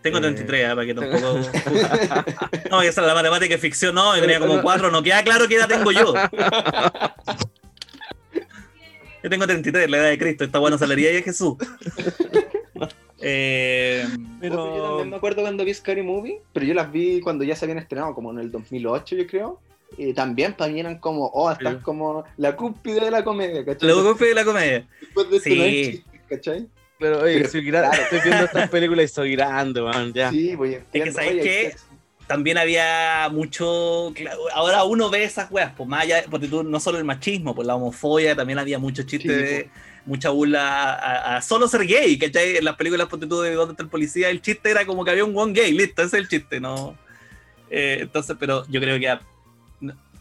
Tengo Eh, 33, ah, para que tampoco. no, esa es la matemática ficción, no, yo tenía como Pero- 4, no queda claro qué edad tengo yo. Yo tengo 33, la edad de Cristo, esta buena salaría de Jesús. Eh, Pero... Yo también me acuerdo cuando vi Scary Movie, pero yo las vi cuando ya se habían estrenado, como en el 2008 yo creo. Y también para mí eran como, oh, estás Sí. como la cúspide de la comedia, ¿cachai? luego copia de la comedia. Después de esto no hay Sí. chistes, ¿cachai? Pero, oye, Pero, soy grande, claro. estoy viendo estas películas y soy grande, man, ya. Sí, voy entiendo. ¿sabes Oye, hay qué? sexo. También había mucho. Ahora uno ve esas weas, pues más allá, porque tú, no solo el machismo, pues la homofobia, también había mucho chiste, Sí, de- mucha burla a, a solo ser gay, ¿cachai? En las películas, ponte tú de dónde está el policía, el chiste era como que había un one gay, listo, ese es el chiste, ¿no? Eh, entonces, pero yo creo que.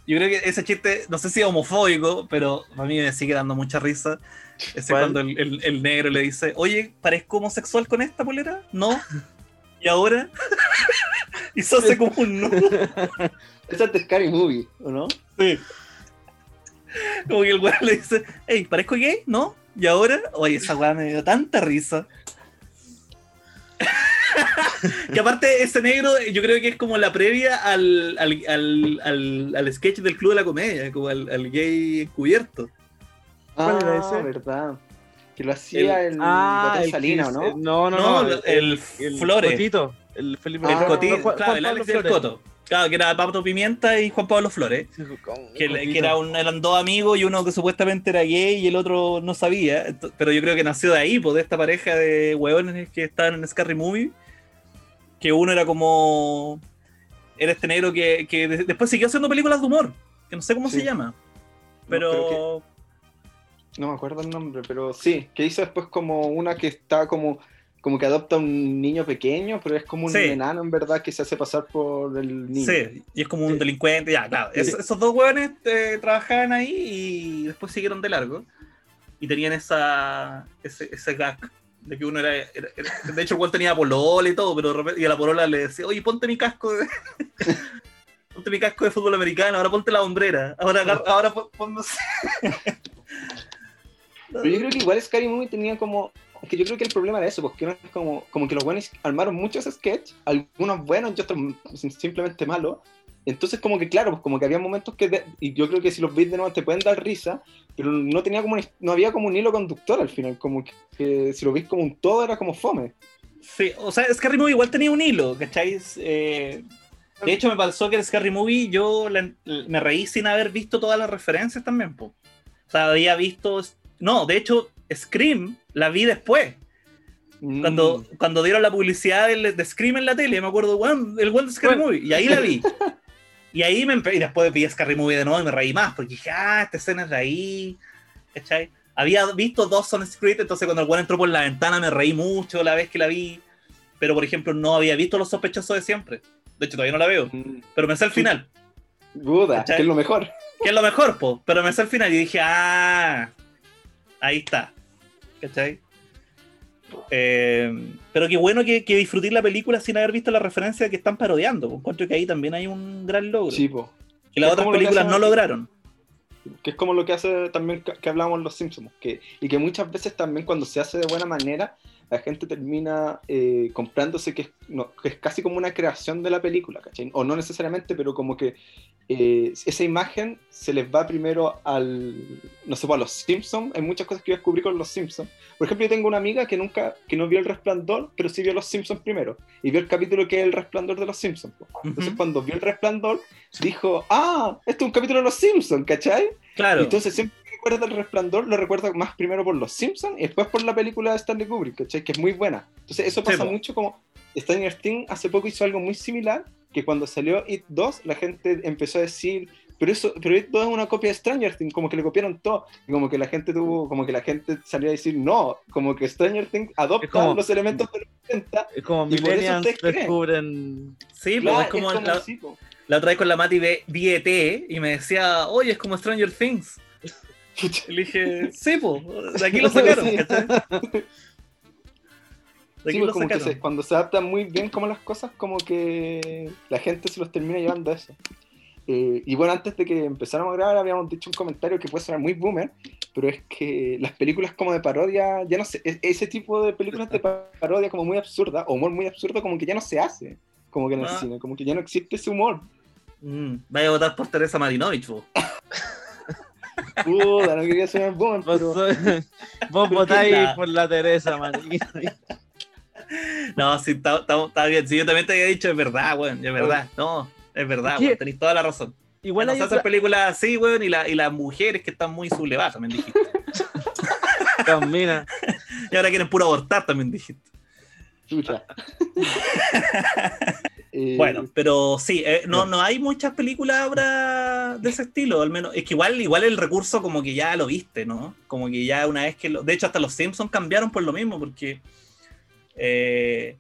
Yo creo que ese chiste, no sé si es homofóbico, pero a mí me sigue dando mucha risa. Ese ¿Cuál? cuando el, el- el negro le dice, oye, ¿parezco homosexual con esta polera? No. ¿Y ahora? y se hace como un no. Esa es de Scary Movie, ¿o no? Sí. Como que el weón le dice, hey, ¿parezco gay? ¿No? ¿Y ahora? Oye, esa weá me dio tanta risa. que aparte, ese negro, yo creo que es como la previa al, al, al, al, al sketch del Club de la Comedia, como al, al gay encubierto. ¿Cuál era Ah, ese? verdad. Que lo hacía el, Ah, Botón el Salina, que- ¿o ¿no? No, no, No, no. el, Flores. Cotito, el Felipe Ah, el no, Cotito, Juan- claro, Juan el Alex y el Flores. Coto. Claro, que era Pato Pimienta y Juan Pablo Flores. Que, que era un, eran dos amigos y uno que supuestamente era gay y el otro no sabía. Pero yo creo que nació de ahí, pues, de esta pareja de hueones que estaban en Scary Movie. Que uno era como. Era este negro que, que de- después siguió haciendo películas de humor. Que no sé cómo Sí. se llama. pero Pero. No me acuerdo el nombre, pero sí, que hizo después como una que está como, como que adopta a un niño pequeño, pero es como un Sí. enano en verdad que se hace pasar por el niño. Sí, y es como un Sí. delincuente, ya, claro. Es- esos dos hueones eh, trabajaban ahí y después siguieron de largo. Y tenían esa, ese, ese gag de que uno era, era- era- De hecho, el weón tenía polola y todo, pero de repente, y a la polola le decía, oye, ponte mi casco de. ponte mi casco de fútbol americano, ahora ponte la hombrera. Ahora, ahora pon, pon- no sé. Pero yo creo que igual Scary Movie tenía como. Que yo creo que el problema era eso, porque como, como que los buenos armaron muchos sketches, algunos buenos y otros simplemente malos. Entonces, como que claro, pues como que había momentos que. de- y yo creo que si los veis de nuevo te pueden dar risa, pero no tenía como no había como un hilo conductor al final. Como que, que si lo veis como un todo era como fome. Sí, o sea, Scary Movie igual tenía un hilo, ¿cachai? Eh, de hecho, me pasó que el Scary Movie yo la- me reí sin haber visto todas las referencias también, po. O sea, había visto. No, de hecho, Scream la vi después. Cuando, Mm. cuando dieron la publicidad de, de Scream en la tele, me acuerdo, el de Scary Bueno. Movie. Y ahí la vi. Y ahí me y después vi Scary Movie de nuevo y me reí más, porque dije, ah, esta escena es de ahí. ¿Cachai? Había visto Dawson Street, entonces cuando el weón entró por la ventana me reí mucho la vez que la vi. Pero, por ejemplo, no había visto Los Sospechosos de Siempre. De hecho, todavía no la veo. Mm. Pero me sé el final, Buda, ¿Cachai? que es lo mejor. que es lo mejor, po. Pero me sé el final y dije, ah, ahí está. ¿Cachai? Eh, pero qué bueno que, que disfruté la película sin haber visto la referencia que están parodiando. po. Encuentro que ahí también hay un gran logro. Sí, po. que las es otras películas no lograron. que es como lo que hace también que, que hablamos Los Simpsons, que, y que muchas veces también cuando se hace de buena manera, la gente termina eh, comprándose que es, no, que es casi como una creación de la película, ¿cachai? O no necesariamente, pero como que eh, esa imagen se les va primero al, no sé, pues, a Los Simpsons, hay muchas cosas que yo descubrí con Los Simpsons. Por ejemplo, yo tengo una amiga que nunca, que no vio El Resplandor, pero sí vio Los Simpsons primero, y vio el capítulo que es El Resplandor de Los Simpsons. Entonces cuando vio El Resplandor, dijo, ah, esto es un capítulo de Los Simpsons, ¿cachai? Claro. Entonces siempre recuerda el resplandor, lo recuerda más primero por los Simpsons y después por la película de Stanley Kubrick, ¿cachai? Que es muy buena. Entonces eso pasa po. mucho como Stranger Things hace poco hizo algo muy similar, que cuando salió It 2, la gente empezó a decir, pero eso, pero It 2 es una copia de Stranger Things, como que le copiaron todo, y como que la gente tuvo, como que la gente salió a decir, no, como que Stranger Things adopta como- los elementos de los 80, Es como Millennials descubren. sí, claro, es como, es como la, la otra vez con la Mati vi, vi ET y me decía, oye, es como Stranger Things. Le dije, sí, po, de aquí lo sacaron. ¿cachai? De aquí Sí, lo pues como que sacaron. se- cuando se adaptan muy bien como las cosas, como que la gente se los termina llevando a eso. Eh, y bueno, antes de que empezáramos a grabar, habíamos dicho un comentario que puede sonar muy boomer, pero es que las películas como de parodia, ya no sé, e- ese tipo de películas de pa- parodia como muy absurda, o humor muy absurdo, como que ya no se hace, como que en el Ah. cine, como que ya no existe ese humor. Mm, vaya a votar por Teresa Marinovich, po. Puta, no quería sonar boomer, Vos, pero... sois- vos votáis la- por la Teresa, Marina. No, sí, está, bien. Sí, yo también te había dicho, es verdad, weón, es verdad. No, es verdad, weón, tenéis toda la razón. Igual no hay se hacen otra... películas así, weón, y, la- y las mujeres que están muy sublevadas, también dijiste. Camina. Y ahora quieren puro abortar, también dijiste. Chucha. Eh, Bueno, pero sí, eh, no, no hay muchas películas ahora de ese estilo, al menos. Es que igual, igual el recurso como que ya lo viste, ¿no? Como que ya una vez que lo... De hecho, hasta los Simpsons cambiaron por lo mismo, porque eh,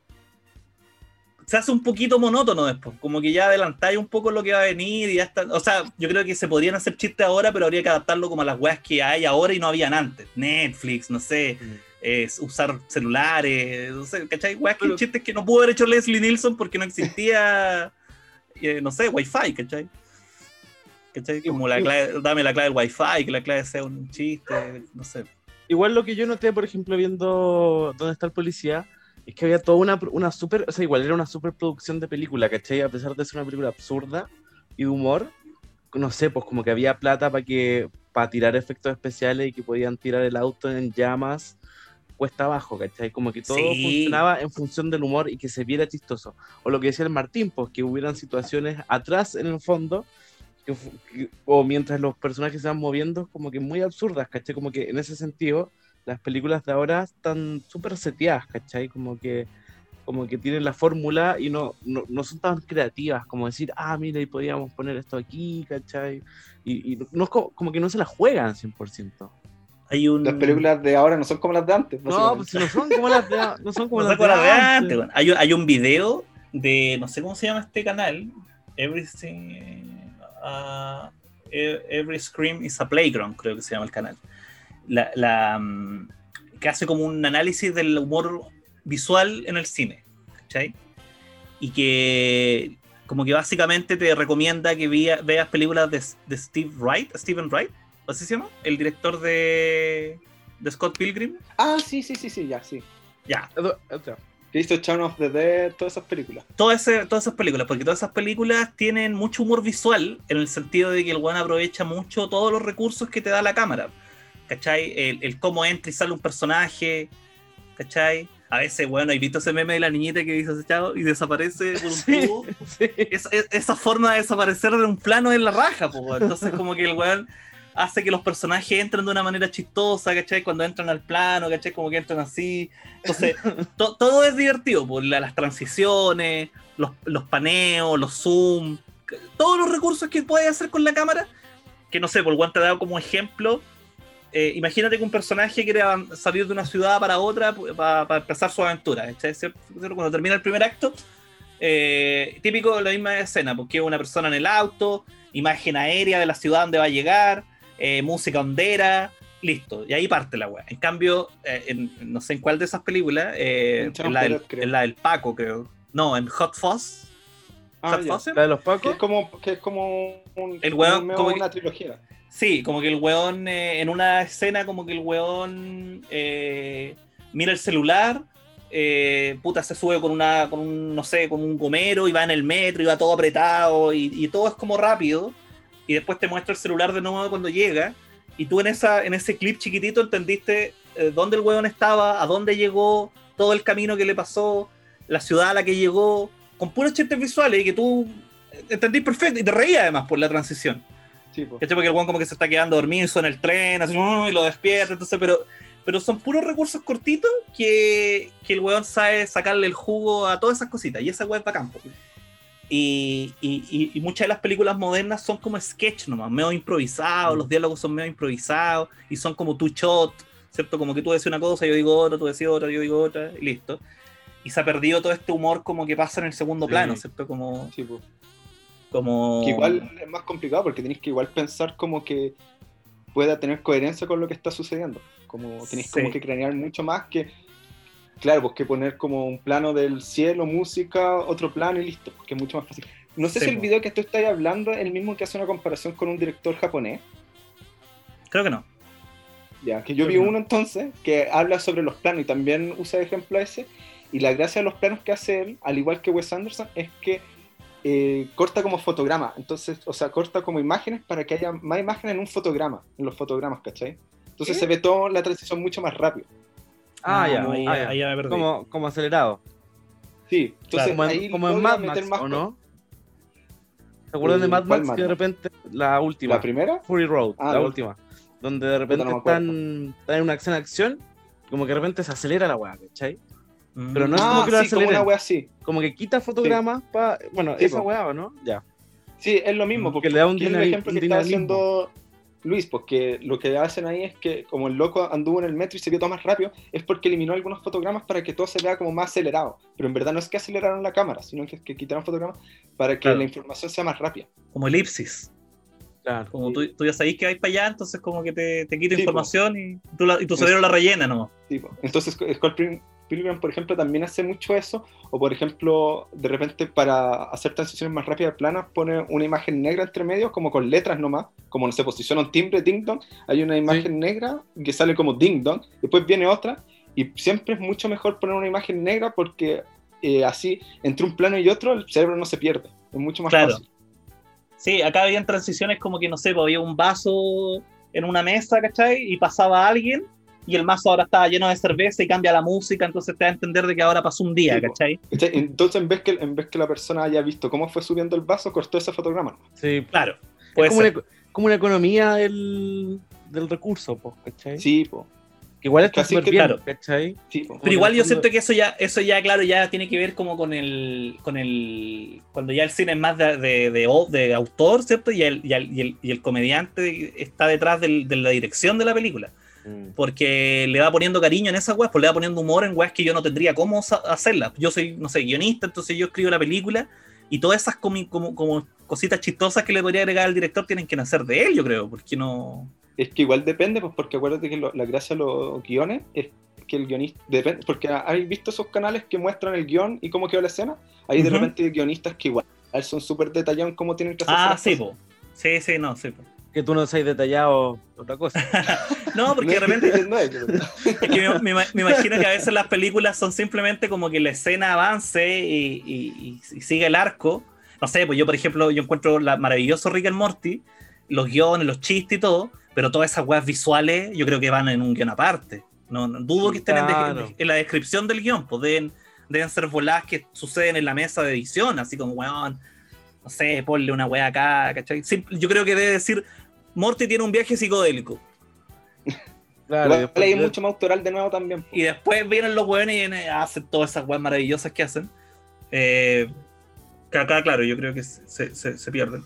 se hace un poquito monótono después, como que ya adelantáis un poco lo que va a venir y ya está... O sea, yo creo que se podrían hacer chistes ahora, pero habría que adaptarlo como a las weas que hay ahora y no habían antes. Netflix, no sé, eh, usar celulares, no sé, ¿cachai? Weas que chistes que no pudo haber hecho Leslie Nielsen porque no existía, eh, no sé, Wi-Fi, ¿cachai? ¿Cachai? Como la clave, dame la clave del Wi-Fi, que la clave sea un chiste, no sé. Igual lo que yo noté, por ejemplo, viendo dónde está el policía, es que había toda una, una super, o sea, igual era una super producción de película, ¿cachai? A pesar de ser una película absurda y de humor, no sé, pues como que había plata para que, para tirar efectos especiales y que podían tirar el auto en llamas cuesta abajo, ¿cachai? Como que todo Sí. funcionaba en función del humor y que se viera chistoso. O lo que decía el Martín, pues que hubieran situaciones atrás en el fondo, que que- o mientras los personajes se van moviendo, como que muy absurdas, ¿cachai? Como que en ese sentido, las películas de ahora están súper seteadas, ¿cachai? Como que como que tienen la fórmula y no, no, no son tan creativas, como decir, ah, mira, y podíamos poner esto aquí, ¿cachai? Y, y no como que no se la juegan 100%. Hay un. Las películas de ahora no son como las de antes. No, pues no son como las de, no son como No las sé cuál de era de antes. antes, weón. hay, un- hay un video de. No sé cómo se llama este canal. Everything. uh, E- Every Scream is a Playground, creo que se llama el canal. La, la, mm, que hace como un análisis del humor visual en el cine. ¿Cachai? Y que. Como que básicamente te recomienda que vea- veas películas de, de Steve Wright, Steven Wright, ¿así se llama? El director de, de Scott Pilgrim. Ah, sí, sí, sí, sí, ya, sí. Ya. Que hizo Shaun of the Dead, todas esas películas. todas ese- todas esas películas, porque todas esas películas tienen mucho humor visual en el sentido de que el weón aprovecha mucho todos los recursos que te da la cámara. ¿Cachai? El, el cómo entra y sale un personaje. ¿Cachai? A veces, bueno, he visto ese meme de la niñita que dice chao y desaparece por un Sí, tubo. sí. Es- es- esa forma de desaparecer de un plano en la raja, pues. Entonces, como que el weón hace que los personajes entren de una manera chistosa, ¿cachai? Cuando entran al plano, ¿cachai? Como que entran así. Entonces, to- todo es divertido, por las transiciones, los, los paneos, los zoom, todos los recursos que puedes hacer con la cámara, que no sé, por Juan te ha dado como ejemplo. eh, imagínate que un personaje quiere salir de una ciudad para otra para empezar su aventura. ¿cachai? ¿Cierto? Cuando termina el primer acto, eh, típico de la misma escena, porque una persona en el auto, imagen aérea de la ciudad donde va a llegar, eh, música hondera, listo, y ahí parte la weá. En cambio, eh, en- no sé en cuál de esas películas, eh, En la del, Dead, creo. en la del Paco, creo. No, en Hot Fuzz. Ah, Hot. Fuzz. La de los Que Pacos. es como, que es como un, El weón, un- como que- una trilogía. Sí, como que el weón, eh, en una escena, como que el weón eh, mira el celular, eh, puta, se sube con una, con un, no sé, con un gomero y va en el metro y va todo apretado y, y todo es como rápido. Y después te muestra el celular de nuevo cuando llega. Y tú en, esa, en ese clip chiquitito entendiste eh, dónde el weón estaba, a dónde llegó, todo el camino que le pasó, la ciudad a la que llegó, con puros chistes visuales y que tú entendís perfecto y te reías además por la transición. Sí, pues. Porque el weón como que se está quedando dormido en el tren, así, "Mm", y lo despierta, entonces, pero, pero son puros recursos cortitos que, que el weón sabe sacarle el jugo a todas esas cositas, y esa weón es bacán. po. Y, y, y- muchas de las películas modernas son como sketch nomás, medio improvisados, los diálogos son medio improvisados, y son como two shot, ¿cierto? Como que tú decís una cosa, yo digo otra, tú decís otra, yo digo otra, y listo. Y se ha perdido todo este humor como que pasa en el segundo Sí. plano, ¿cierto? Como... Sí, pues. como... Que igual es más complicado porque tenéis que igual pensar como que pueda tener coherencia con lo que está sucediendo. Como tenéis Sí. como que cranear mucho más que, claro, pues que poner como un plano del cielo, música, otro plano y listo, porque es mucho más fácil. No sé Sí, si el video que tú estás hablando es el mismo que hace una comparación con un director japonés. Creo que no. Ya, que yo Creo vi que no. uno entonces que habla sobre los planos y también usa de ejemplo ese. Y la gracia de los planos que hace él, al igual que Wes Anderson, es que eh, corta como fotograma. Entonces, o sea, corta como imágenes para que haya más imágenes en un fotograma, en los fotogramas, ¿cachai? Entonces se ve toda la transición mucho más rápido. Ah, ya, no, ahí, ah, ya. ahí ya me perdí. Como, como acelerado. Sí, entonces Como ahí en, como Mad Max, más ¿o no? ¿Se acuerdan de Mad ¿cuál Max? Mad Que de repente, la última, ¿La primera? Fury Road, Ah, la última. Donde de repente no están, están en una acción acción, como que de repente se acelera la weá, ¿cachai? Mm. pero no es ah, como que lo sí, como aceleren. una wea así. Como que quita fotogramas para. Bueno, Sí, esa po. weá, ¿o no? Ya. Sí, es lo mismo, porque que le da un dinami- ejemplo un que está dinamismo. haciendo Luis, porque lo que hacen ahí es que como el loco anduvo en el metro y se vio todo más rápido, es porque eliminó algunos fotogramas para que todo se vea como más acelerado. Pero en verdad no es que aceleraron la cámara, sino que, que quitaron fotogramas para que Claro. la información sea más rápida. como elipsis. Claro. Como Sí. tú, tú ya sabés que vais para allá, entonces como que te, te quita Sí, información y, tú la- y tu Es- cerebro la rellena, ¿no? Sí. Entonces Scott Pilgrim- por ejemplo, también hace mucho eso, o por ejemplo, de repente para hacer transiciones más rápidas planas, pone una imagen negra entre medio, como con letras nomás, como no se posiciona un timbre, ding dong, hay una imagen negra que sale como ding dong, después viene otra, y siempre es mucho mejor poner una imagen negra porque eh, así, entre un plano y otro, el cerebro no se pierde, es mucho más Claro. fácil. Sí, acá habían transiciones como que, no sé, pues, había un vaso en una mesa, ¿cachai? Y pasaba alguien y el mazo ahora está lleno de cerveza y cambia la música, entonces te da a entender de que ahora pasó un día, Sí. ¿cachai? ¿Cachai? Entonces, en vez, que, en vez que la persona haya visto cómo fue subiendo el vaso, cortó ese fotograma. Sí, Claro, es como ser. una, como una economía del, del recurso, po, ¿cachai? Sí, po. Que igual está Casi súper que- bien, claro. ¿cachai? Sí, po. Pero igual yo siento que eso ya, eso ya, claro, ya tiene que ver como con el, con el, cuando ya el cine es más de, de, de autor, ¿cierto? Y el, y el, y el, y el comediante está detrás del- de la dirección de la película. Mm. Porque le va poniendo cariño en esas weas, pues le va poniendo humor en weas que yo no tendría cómo hacerlas. Yo soy, no sé, guionista, entonces yo escribo la película y todas esas como, como cositas chistosas que le podría agregar al director tienen que nacer de él, yo creo, porque no... Es que igual depende, pues porque acuérdate que lo- la gracia de los guiones es que el guionista depende, porque hay visto esos canales que muestran el guion y cómo quedó la escena. Hay de repente guionistas que igual son súper detallados en cómo tienen que hacer Ah, sí, po. Sí, sí, no, sí, po. Que tú no seas detallado otra cosa. No, porque de repente es- que me, me ima- me imagino que a veces las películas son simplemente como que la escena avance y, y- y- y sigue el arco. No sé, pues yo, por ejemplo, yo encuentro la maravilloso Rick and Morty, los guiones, los chistes y todo, pero todas esas weas visuales yo creo que van en un guion aparte. No, no- dudo Sí, que estén en, de- claro. en la descripción del guion, pues deben, deben ser voladas que suceden en la mesa de edición, así como, weón, no sé, ponle una wea acá, ¿cachai? Yo creo que debe decir, Morty tiene un viaje psicodélico. Claro, después- hay mucho más autoral de nuevo también. po. Y después vienen los weones y hacen todas esas weas maravillosas que hacen. Eh, que acá, claro, yo creo que se, se- se pierden.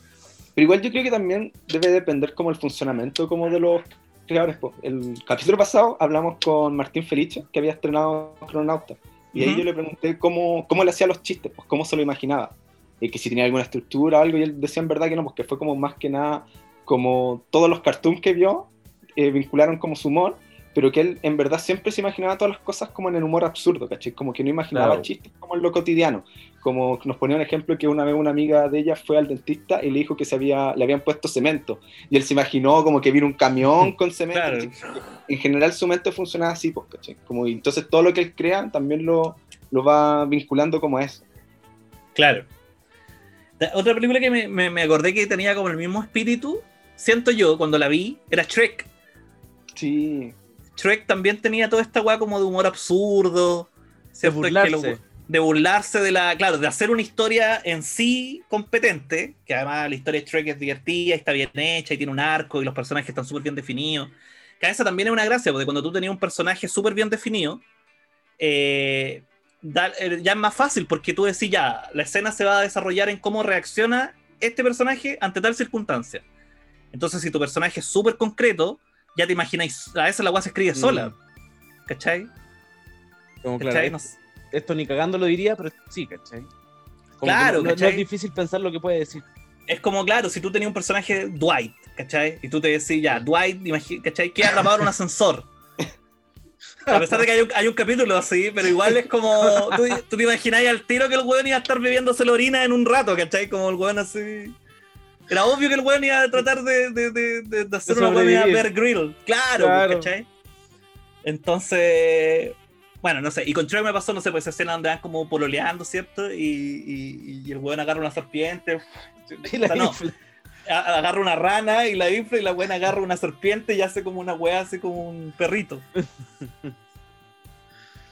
Pero igual yo creo que también debe depender como el funcionamiento como de los creadores. po. El capítulo pasado hablamos con Martín Felice, que había estrenado Cronauta. Y ahí Ujú. yo le pregunté cómo, cómo le hacía los chistes, pues cómo se lo imaginaba. Y que si tenía alguna estructura o algo, y él decía en verdad que no, porque fue como más que nada, como todos los cartoons que vio, eh, vincularon como su humor, pero que él en verdad siempre se imaginaba todas las cosas como en el humor absurdo, ¿cachai? Como que no imaginaba Claro. chistes como en lo cotidiano. Como nos ponía un ejemplo que una vez una amiga de ella fue al dentista y le dijo que se había, le habían puesto cemento. Y él se imaginó como que vino un camión con cemento. En general su mente funcionaba así, pues, ¿cachai? Como, y entonces todo lo que él crea también lo, lo va vinculando como a eso. Claro. La- Otra película que me, me- me acordé que tenía como el mismo espíritu, siento yo, cuando la vi, era Shrek. Sí, Shrek también tenía toda esta weá como de humor absurdo. de ¿cierto? Que lo- burlarse. de burlarse de la, claro, de hacer una historia en sí competente, que además la historia de Shrek es divertida y está bien hecha y tiene un arco y los personajes están súper bien definidos. Que a esa también es una gracia, porque cuando tú tenías un personaje súper bien definido, eh, da- eh, ya es más fácil, porque tú decís ya, la escena se va a desarrollar en cómo reacciona este personaje ante tal circunstancia. Entonces, si tu personaje es súper concreto, ya te imagináis, a veces la weá se escribe sola, ¿cachai? Como, claro, ¿Cachai? esto, No sé. esto ni cagando lo diría, pero sí, ¿cachai? Como Claro, no, es difícil pensar lo que puede decir. es como, claro, si tú tenías un personaje Dwight, ¿cachai? Y tú te decís, ya, Dwight, ¿cachai? Queda atrapado en un ascensor. A pesar de que hay un, hay un capítulo así, pero igual es como. Tú, tú te imagináis al tiro que el weón iba a estar bebiéndose la orina en un rato, ¿cachai? Como el weón así. Era obvio que el weón iba a tratar de, de, de, de- hacer una sobrevivir. Bear Grill. Claro, Claro. ¿cachai? Entonces. Bueno, no sé. Y con Trey me pasó, no sé, pues esa escena donde van como pololeando, ¿cierto? Y, y, y el weón agarra una serpiente. Y la O sea, no, agarra una rana y la infla y la buena agarra una serpiente y hace como una weá, hace como un perrito.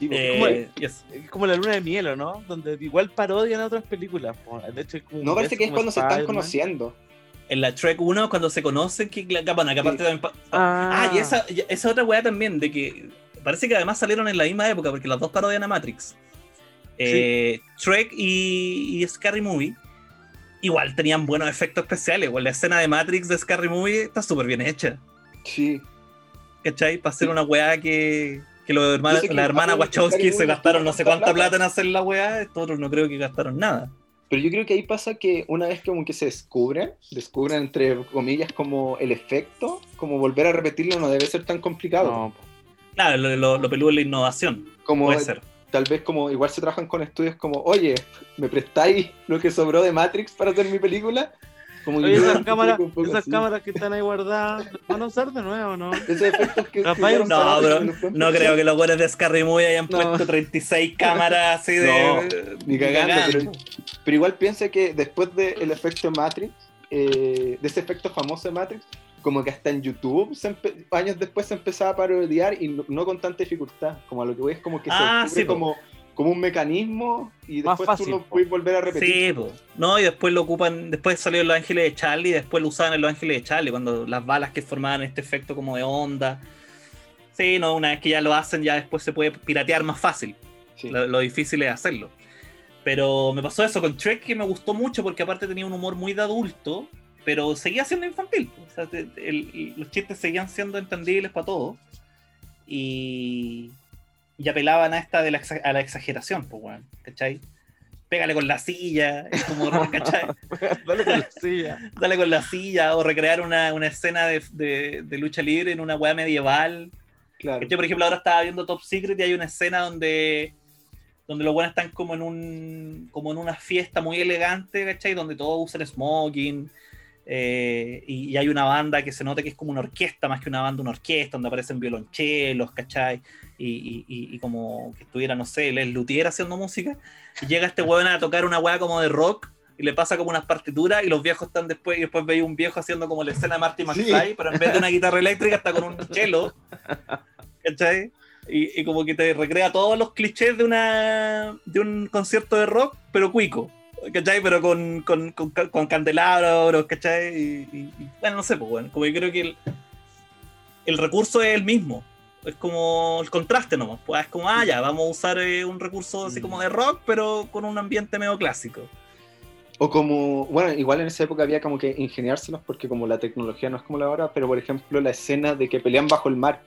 Sí, pues, Eh, como-. Es la luna de miel, ¿o ¿no? Donde igual parodian a otras películas. po. De hecho, es como un no parece que es cuando se están conociendo. En la Trek 1, cuando se conocen, que, que aparte Sí. también Ah, Ah, y esa, y esa otra weá también, de que parece que además salieron en la misma época, porque las dos parodian a Matrix. Eh, Trek y, y Scary Movie igual tenían buenos efectos especiales. Igual la escena de Matrix de Scary Movie está súper bien hecha. Sí. ¿Cachai? Para hacer una weá que, que los hermanos, que la hermana Wachowski se gastaron no sé cuánta plata. plata en hacer la weá, estos otros no creo que gastaron nada. Pero yo creo que ahí pasa que una vez como que se descubren, descubren entre comillas como el efecto, como volver a repetirlo no debe ser tan complicado. no. Claro, lo, lo, lo peludo es la innovación. como Puede ser. tal vez como igual se trabajan con estudios como, oye, ¿me prestáis lo que sobró de Matrix para hacer mi película? Como Oye, yo- esas cámaras, esas que están ahí guardadas, ¿van a usar de nuevo no? Esos efectos que No, pero creo que los buenos de Scary Movie hayan No. puesto 36 cámaras así de. No, ni cagando, pero, pero igual piensa que después del efecto Matrix, eh, de ese efecto famoso de Matrix, como que hasta en YouTube, años después se empezaba a parodiar y no, no con tanta dificultad. Como a lo que voy es como que Ah, se sí, como, como un mecanismo y Más después fácil, tú lo puedes volver a repetir. Sí, po. no, y después lo ocupan, después salió Los Ángeles de Charlie, y después lo usaban en Los Ángeles de Charlie, cuando las balas que formaban este efecto como de onda. Sí, no, una vez que ya lo hacen, ya después se puede piratear más fácil. Sí. Lo, lo difícil es hacerlo. Pero me pasó eso con Trek que me gustó mucho porque aparte tenía un humor muy de adulto, pero seguía siendo infantil. O sea, te- el- los chistes seguían siendo entendibles para todos. Y, y apelaban a esta de la, a la exageración, pues, weón, ¿cachai? Pégale con la silla, es como, ¿cachai? Dale con la silla. Dale con la silla, o recrear una, una escena de, de- de lucha libre en una weá medieval. Claro. Yo, por ejemplo, ahora estaba viendo Top Secret y hay una escena donde, donde los buenos están como en un como en una fiesta muy elegante, ¿cachai? Donde todos usan smoking. Eh, y, y hay una banda que se nota que es como una orquesta más que una banda, una orquesta, donde aparecen violonchelos, ¿cachai? Y, y- y- como que estuviera, no sé, el luthier haciendo música. Y llega este weón a tocar una weá como de rock y le pasa como unas partituras y los viejos están después, y después veis un viejo haciendo como la escena de Marty Sí. McFly, pero en vez de una guitarra eléctrica está con un cello. ¿Cachai? Y, y como que te recrea todos los clichés de una de un concierto de rock, pero cuico. ¿Cachai? Pero con, con, con, con candelabros, ¿cachai? Y, y- y, bueno, no sé, pues bueno, como que creo que el, el recurso es el mismo. Es como el contraste nomás. Pues es como, ah, ya, vamos a usar eh, un recurso así como de rock, pero con un ambiente medio clásico. O como, bueno, igual en esa época había como que ingeniárselos porque como la tecnología no es como la ahora, pero por ejemplo la escena de que pelean bajo el mar,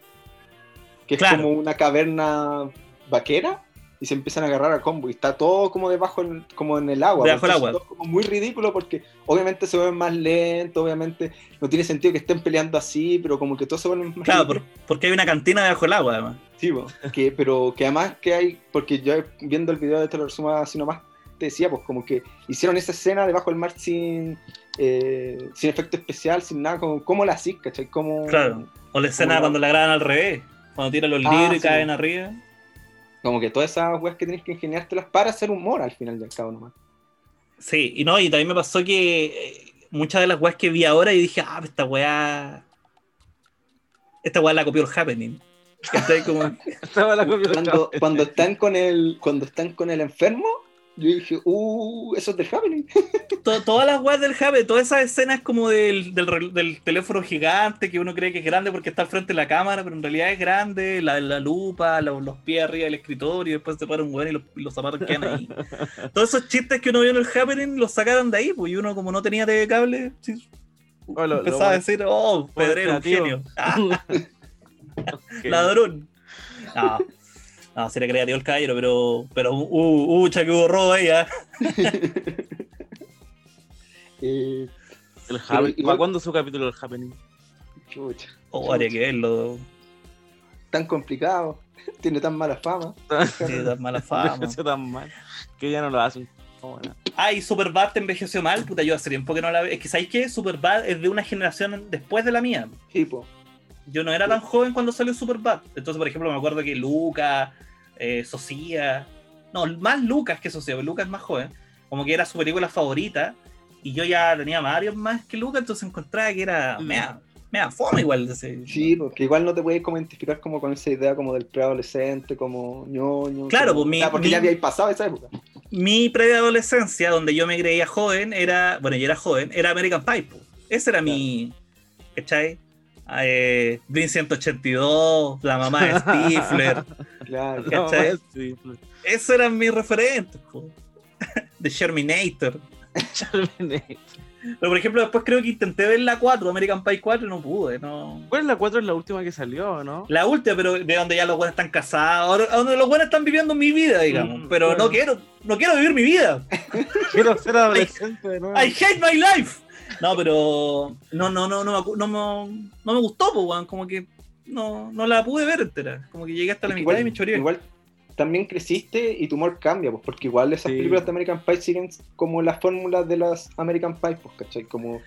que es Claro. como una caverna vaquera y se empiezan a agarrar a combo y está todo como debajo, en- como en el agua. Debajo del Entonces, agua. todo como muy ridículo porque obviamente se ven más lento, obviamente no tiene sentido que estén peleando así, pero como que todo se vuelve más Claro, por- porque hay una cantina debajo del agua, además. Sí, que, pero que además que hay, porque yo viendo el video de te lo resumo así nomás, te decía, pues como que hicieron esa escena debajo del mar sin, eh, sin efecto especial, sin nada, como, ¿cómo la hacís, cachai? Como, Claro. O la escena Como- cuando la graban al revés, cuando tiran los Ah, libros y sí, caen arriba. Como que todas esas weas que tenés que ingeniártelas para hacer humor al final al cabo nomás. Sí, y no, y también me pasó que eh, muchas de las weas que vi ahora y dije, ah, esta wea. Esta wea la copió el Happening. Como, Cuando, cuando están con el, cuando están con el enfermo, yo dije, uh, eso es del happening. to- todas las weas del Happy, todas esas escenas como del, del, teléfono gigante que uno cree que es grande porque está al frente de la cámara, pero en realidad es grande, la, la lupa, lo- los pies arriba del escritorio, y después se para un weón y los, los zapatos quedan ahí. Todos esos chistes que uno vio en el Happening los sacaron de ahí, pues y uno como no tenía TV cable, sí, Oh, lo- lo empezaba a decir, oh, Pedrero, un genio. Ah, Ok. ladrón. No, no, sería creativo el caballero, pero, pero, uh, uh, que hubo robo ahí, ¿ah? Eh, El Happen- igual- ¿Para cuándo su capítulo del Happening? chucha, Oh, habría que verlo. tan complicado, tiene tan mala fama. Sí, da mala fama. Tan mal que ya no lo hacen. Oh, bueno. Ay, Superbad te envejeció mal, puta, yo hace tiempo que no la veo. Es que sabéis que Superbad es de una generación después de la mía. Tipo, Yo no era tan joven cuando salió Superbad. Entonces, por ejemplo, me acuerdo que Lucas, eh, Socia, no, más Lucas que Socia, porque Lucas es más joven, como que era su película favorita, y yo ya tenía varios más que Lucas, entonces encontraba que era Mm. mea, mea fome igual. de ese- sí, porque igual no te puedes como identificar como con esa idea como del preadolescente, como ñoño. Claro, como- pues, mi- Ah, porque mi- ya habíais pasado esa época. Mi preadolescencia, donde yo me creía joven, era, bueno, yo era joven, era American Pie. po. Ese era mi, ¿cachai? Eh, Blink 182, la mamá de Stifler. Claro. ¿Cachai? pues. Esos eran mis referentes. De Sherminator. Pero por ejemplo, después creo que intenté ver la 4, American Pie 4, y no pude. No. ¿Cuál es la 4? Es la última que salió, ¿no? La última, pero de donde ya los buenos están casados, ahora- donde los buenos están viviendo mi vida, digamos. Mm, pero no quiero, no quiero vivir mi vida. Quiero ser adolescente de nuevo. I hate my life. No, pero no, no, no, no, me, acu- no, me, no me gustó, pues, weón. Como que no, no la pude ver entera. Como que llegué hasta la Porque mitad y me choreé. igual también creciste y tu humor cambia, pues, porque igual esas Sí. películas de American Pie siguen como las fórmulas de las American Pie, pues, ¿cachai? Como,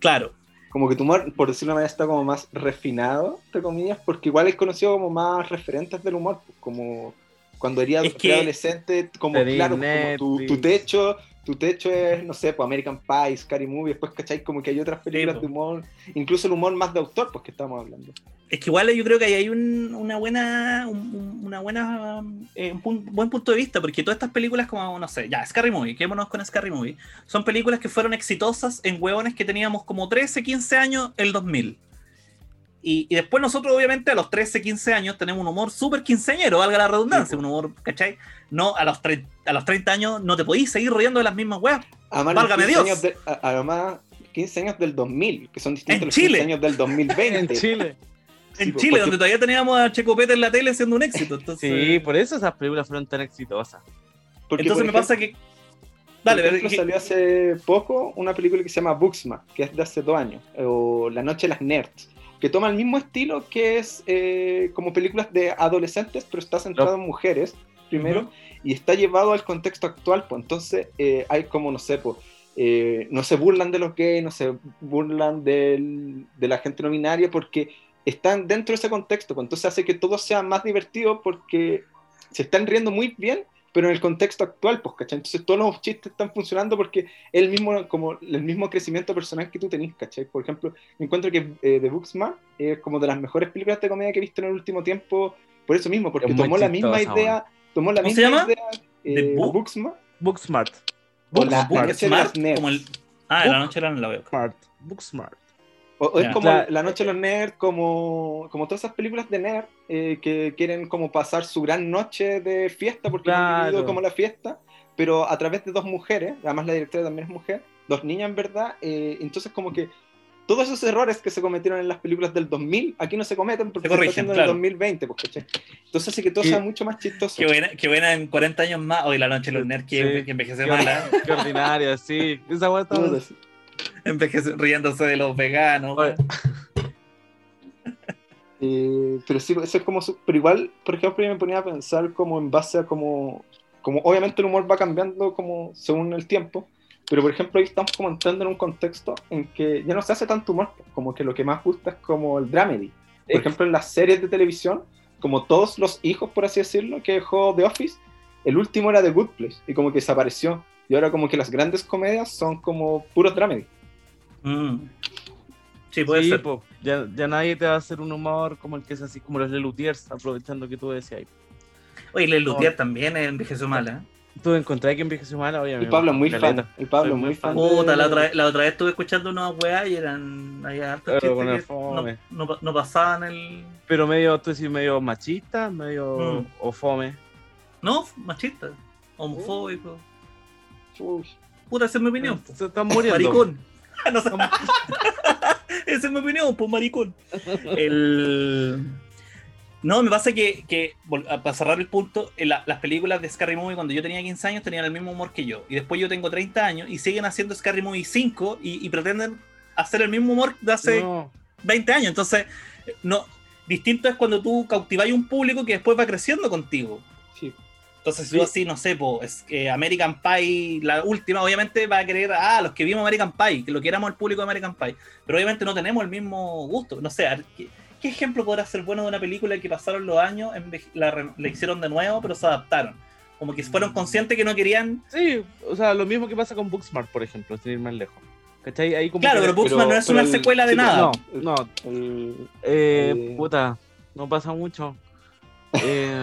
Claro. como que tu humor, por decirlo de una manera, está como más refinado, entre comillas, porque igual es conocido como más referentes del humor, pues, como cuando eras Es que- adolescente, como claro, como tu techo, tu techo es, no sé, pues American Pie, Scary Movie, después, ¿cachai? Como que hay otras películas de humor, incluso el humor más de autor, pues que estamos hablando. Es que igual yo creo que ahí hay un- una buena, un, un- una buena, eh, un buen punto de vista, porque todas estas películas como, no sé, ya, Scary Movie, quedémonos con Scary Movie, son películas que fueron exitosas en hueones que teníamos como 13, 15 años el 2000. Y, y después nosotros, obviamente, a los 13, 15 años tenemos un humor súper quinceañero, valga la redundancia, Sí, un humor, ¿cachai? No, a los, tre- a los 30 años no te podís seguir riendo de las mismas weas. Además, Válgame 15 Dios. de- a- además, 15 años del 2000, que son distintos En a los Chile. 15 años del 2020. En Chile. Sí, En Chile, porque- donde todavía teníamos a Checopete en la tele siendo un éxito. Entonces, Sí, por eso esas películas fueron tan exitosas. porque, entonces por me pasa que... Dale, por ejemplo, que- salió hace poco una película que se llama Booksma, que es de hace dos años, o La Noche de las Nerds, que toma el mismo estilo que es eh, como películas de adolescentes, pero está centrado en mujeres primero, y está llevado al contexto actual, pues. Entonces eh, hay como, no sé, pues, eh, no se burlan de los gays, no se burlan del- de la gente no binaria, porque están dentro de ese contexto, pues. Entonces hace que todo sea más divertido porque se están riendo muy bien, pero en el contexto actual, pues, ¿cachai? Entonces todos los chistes están funcionando porque es el mismo, como el mismo crecimiento personal que tú tenés, ¿cachai? Por ejemplo, me encuentro que eh, The Booksman es como de las mejores películas de comedia que he visto en el último tiempo, por eso mismo, porque Es tomó la misma idea, tomó la ¿Cómo se misma llama? idea, ¿The eh, Book? Booksman, Booksmart. la, la Book como el... Ah, Book- la noche era en la veo. Smart. Booksmart. O, o es como La- La Noche de los Nerds, como, como todas esas películas de nerd eh, que quieren como pasar su gran noche de fiesta porque no han Claro. vivido como la fiesta, pero a través de dos mujeres, además la directora también es mujer, dos niñas en verdad, eh, entonces como que todos esos errores que se cometieron en las películas del 2000, aquí no se cometen porque Se se, corrigen, está haciendo claro. en el 2020, pues. Entonces hace que todo sea mucho más chistoso. Qué buena, qué buena en 40 años más. Hoy la noche de los nerds que, Sí. que envejece Qué, mala. qué ordinaria, sí. Esa Puta, sí. Envejece riéndose de los veganos. Eh, pero sí, eso es como. su- Pero igual, por ejemplo, yo me ponía a pensar como en base a como. Como obviamente el humor va cambiando como según el tiempo. Pero por ejemplo, hoy estamos como entrando en un contexto en que ya no se hace tanto humor. Como que lo que más gusta es como el dramedy. Por ejemplo, en las series de televisión, como todos los hijos, por así decirlo, que dejó The Office, el último era The Good Place. Y como que desapareció. Y ahora como que las grandes comedias son como puros dramedy. Mm. Sí, puede sí, ser. po, ya, ya nadie te va a hacer un humor como el que es así, como los Lelutiers, aprovechando que tú decías. Oye, Le Luthier también envejeció mala. Tú encontrás que envejeció mal, obviamente. Y Pablo muy fan. El Pablo muy muy fan. de- Puta, la otra, vez- la otra vez estuve escuchando unas weas y eran. Había hartos Pero con el no, fome. no, no pasaban el. Pero medio, tú decís, medio machista, medio Mm. o fome. No, machista. Homofóbico. Uy. Puta, esa es mi opinión. Se están muriendo. Maricón. No sé. Esa es mi opinión, pues maricón. El... No, me pasa que, que vol- a- para cerrar el punto, en la- las películas de Scary Movie cuando yo tenía 15 años tenían el mismo humor que yo. Y después yo tengo 30 años y siguen haciendo Scary Movie 5 y, y pretenden hacer el mismo humor de hace No, 20 años. Entonces, no, distinto es cuando tú cautiváis un público que después va creciendo contigo. Sí. Entonces, si Sí. tú así, no sé, po, es que American Pie, la última, obviamente va a querer, ah, los que vimos American Pie, que lo queramos el público de American Pie. Pero obviamente no tenemos el mismo gusto. No sé, ¿qué, qué ejemplo podrá ser bueno de una película que pasaron los años, la, la hicieron de nuevo, pero se adaptaron? Como que fueron conscientes que no querían. Sí, o sea, lo mismo que pasa con Booksmart, por ejemplo, sin ir más lejos. ¿Cachai? Ahí como Claro, que- pero Booksman no es una el- secuela de sí, nada. No, no, el- eh, Eh. puta, no pasa mucho. Eh,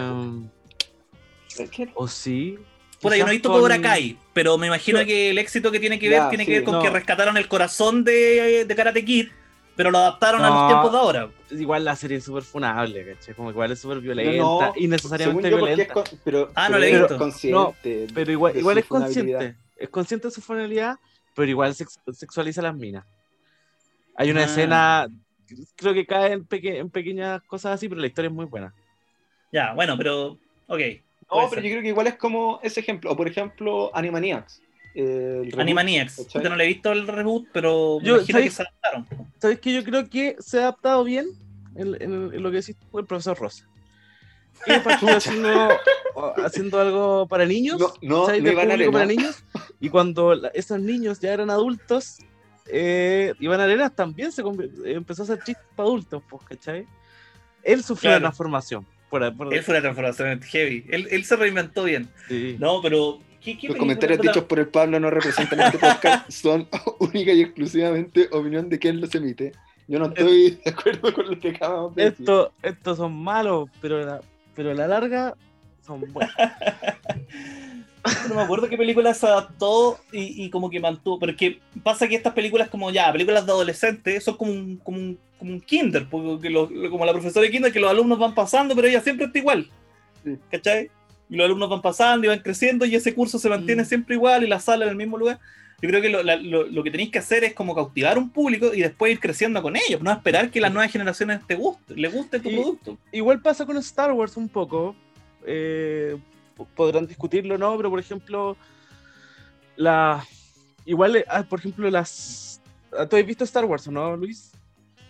¿qué? o sí. Puta, yo no he visto con- Cobra Kai, pero me imagino Yo- que el éxito que tiene que ver Ya, tiene sí. que ver con No. que rescataron el corazón de, de Karate Kid, pero lo adaptaron a los tiempos de ahora. Igual la serie es súper funable, ¿cachai? Como que igual es súper Pero violenta, no, innecesariamente violenta. con- pero, Ah, no pero la he visto. consciente Pero igual, es consciente. Es consciente de su funabilidad, pero igual sex- sexualiza las minas. Hay una Ah. escena, creo que cae en, peque- en pequeñas cosas así, pero la historia es muy buena. Ya, bueno, pero. Ok. No, puede pero ser. yo creo que igual es como ese ejemplo. O por ejemplo, Animaniacs. el reboot, Animaniacs. Yo no le he visto el reboot, pero me Yo, imagino que se adaptaron. ¿Sabes qué? Yo creo que se ha adaptado bien en, en- en lo que decís tú, el profesor Rosa. Que haciendo, haciendo algo para niños, No, no, ¿sabes? no Iván público para niños. Y cuando la- esos niños ya eran adultos, eh, Iván Arenas también se empezó a hacer chistes para adultos, pues, ¿cachai? Él sufrió Claro. una transformación. Por, por- Él fue una transformación heavy. Él, él se reinventó bien. sí. No, pero ¿Qué, qué Los comentarios dichos por el Pablo no representan este podcast, son única y exclusivamente opinión de quien los emite. Yo no estoy de acuerdo con lo que acabamos de decir. Esto, estos son malos, pero, la- pero a la larga son buenos. No me acuerdo qué película se adaptó y, y como que mantuvo. Pero que pasa que estas películas, como ya, películas de adolescentes, son como un, como un, como un kinder, porque lo- como la profesora de kinder, que los alumnos van pasando, pero ella siempre está igual. Sí. ¿Cachai? Y los alumnos van pasando y van creciendo y ese curso se mantiene Mm. siempre igual y la sala en el mismo lugar. Yo creo que lo, la- lo- lo que tenéis que hacer es como cautivar un público y después ir creciendo con ellos, no esperar que las nuevas generaciones te guste, le guste tu Y- producto. Igual pasa con Star Wars un poco. eh, podrán discutirlo o no, pero por ejemplo, la. Igual, eh, ah, por ejemplo, las. ah, ¿Tú has visto Star Wars o no, Luis?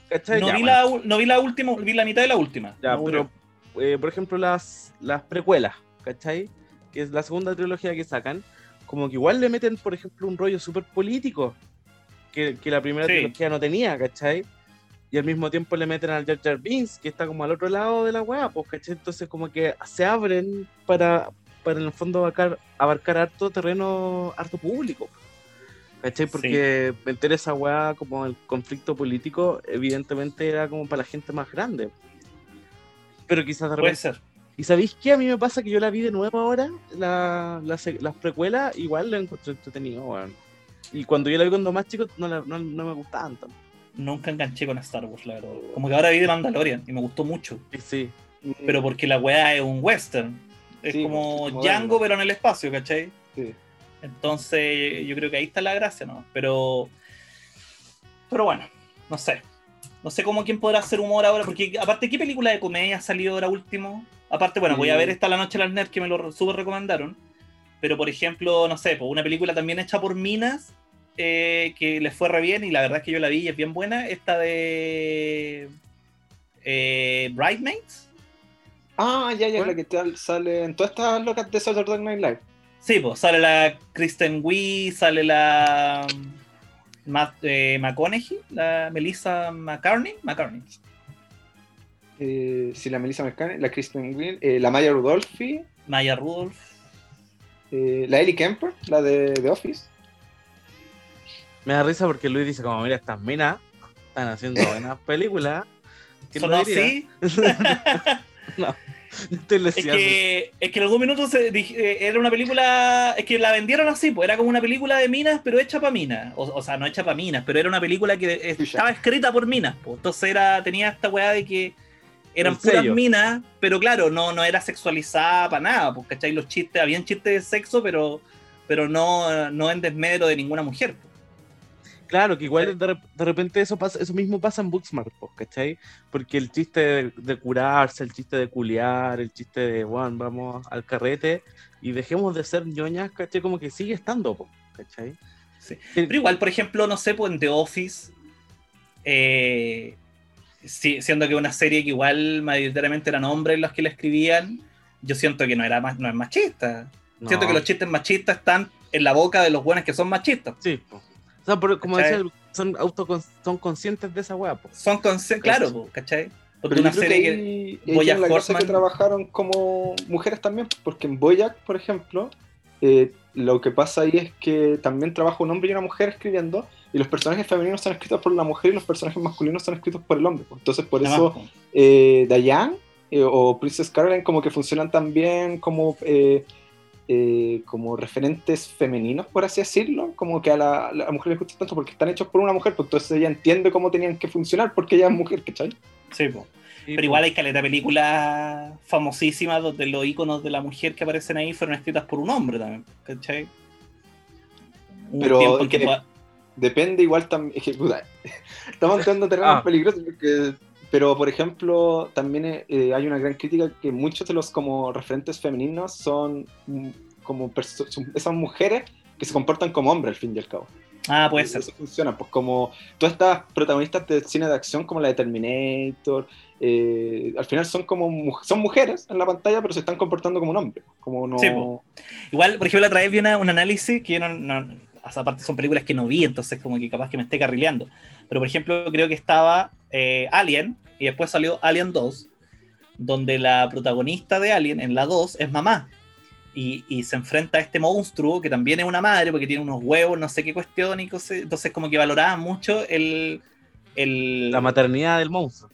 ¿Cachai? No Ya, vi, bueno. la, no vi la última, vi la mitad de la última. Ya, pero, eh, por ejemplo, las, las precuelas, ¿cachai? Que es la segunda trilogía que sacan, como que igual le meten, por ejemplo, un rollo súper político que, que la primera Sí. trilogía no tenía, ¿cachai? Y al mismo tiempo le meten al Jar Jar Binks, que está como al otro lado de la weá, pues, ¿cachai? Entonces como que se abren para, para en el fondo abarcar, abarcar harto terreno, harto público. ¿Cachai? Porque me interesa weá como el conflicto político, evidentemente era como para la gente más grande. Pero quizás de Puede repente ser. ¿Y sabéis qué? A mí me pasa que yo la vi de nuevo ahora, la, las precuelas, igual la encontré entretenido, weón. Y cuando yo la vi cuando más chico, no, la- no, no me gustaban tanto. Nunca enganché con Star Wars, la verdad. Como que ahora vi de Mandalorian y me gustó mucho. Sí, Pero porque la weá es un western. Es Sí, como moderno. Django, pero en el espacio, ¿cachai? Sí. Entonces, yo creo que ahí está la gracia, ¿no? Pero. Pero bueno, no sé. No sé cómo quién podrá hacer humor ahora, porque aparte, ¿qué película de comedia ha salido ahora último? Aparte, bueno, voy a Sí. ver esta La Noche de las Nerds que me lo súper recomendaron. Pero, por ejemplo, no sé, pues una película también hecha por Minas, eh, que les fue re bien, y la verdad es que yo la vi y es bien buena. Esta de. Eh, Bridesmaids. Ah, ya, ya, ¿Cuál? la que sale en todas estas locas de Saturday Night Live. Sí, pues sale la Kristen Wiig, sale la mm, Ma- eh, McConaughey, la Melissa McCartney, McCartney. Eh, sí, la Melissa McCann, la Kristen Wiig, eh, la Maya Rudolphi, Maya Rudolph. eh, la Ellie Kemper, la de The Office. Me da risa porque Luis dice como, mira, estas minas están haciendo buenas películas. ¿Quién Sonó lo diría? así. no, estoy Es que, es que en algún minuto se dij- eh, era una película. Es que la vendieron así, pues era como una película de minas, pero hecha para minas. O, o sea, no hecha para minas, pero era una película que estaba escrita por minas. Pues. Entonces era, tenía esta weá de que eran puras minas, pero claro, no, no era sexualizada para nada. Pues, ¿cachai? Los chistes, habían chistes de sexo, pero, pero no, no en desmedro de ninguna mujer. pues. Claro, que igual de, rep- de repente eso pasa, eso mismo pasa en Booksmart, pues, ¿cachai? Porque el chiste de, de curarse, el chiste de culiar, el chiste de, bueno, vamos al carrete y dejemos de ser ñoñas, ¿cachai? Como que sigue estando, pues, ¿cachai? Sí. Pero igual, por ejemplo, no sé, pues en The Office, eh, sí, siendo que una serie que igual mayoritariamente eran hombres los que la escribían, yo siento que no era más, no es machista. no, Siento que los chistes machistas están en la boca de los buenos que son machistas. Sí, po. O sea, pero como ¿Cachai? decía, son autocon son conscientes de esa weá, pues. Son consci- claro, po, ¿cachai? Porque Pero una serie que que... tiene la Horseman- que trabajaron como mujeres también, porque en Boyac, por ejemplo, eh, lo que pasa ahí es que también trabaja un hombre y una mujer escribiendo, y los personajes femeninos son escritos por la mujer y los personajes masculinos son escritos por el hombre. pues. Entonces, por Además, eso po, eh, Diane eh, o Princess Caroline como que funcionan también como, eh, eh, como referentes femeninos, por así decirlo, como que a la, a la mujer le gusta tanto porque están hechos por una mujer, pues entonces ella entiende cómo tenían que funcionar porque ella es mujer, ¿cachai? sí, po. Sí, Pero igual hay caleta de películas famosísimas donde los iconos de la mujer que aparecen ahí fueron escritas por un hombre también, ¿cachai? Un Pero que toda- Depende igual también. Es que, puta, estamos entrando en terrenos Ah. peligrosos porque- Pero, por ejemplo, también eh, hay una gran crítica que muchos de los como referentes femeninos son mm, como esas mujeres que se comportan como hombres al fin y al cabo. Ah, puede ser. Eso funciona, pues como todas estas protagonistas de cine de acción como la de Terminator, eh, al final son como son mujeres en la pantalla, pero se están comportando como un hombre. Como no... Sí, po. Igual, por ejemplo, la otra vez vi una- un análisis que yo no, no- aparte son películas que no vi, entonces como que capaz que me esté carrileando. Pero por ejemplo, creo que estaba eh, Alien y después salió Alien 2, donde la protagonista de Alien en la 2 es mamá. y, y se enfrenta a este monstruo que también es una madre porque tiene unos huevos, no sé qué cuestión, y cosas. entonces como que valoraban mucho el, el... La maternidad del monstruo.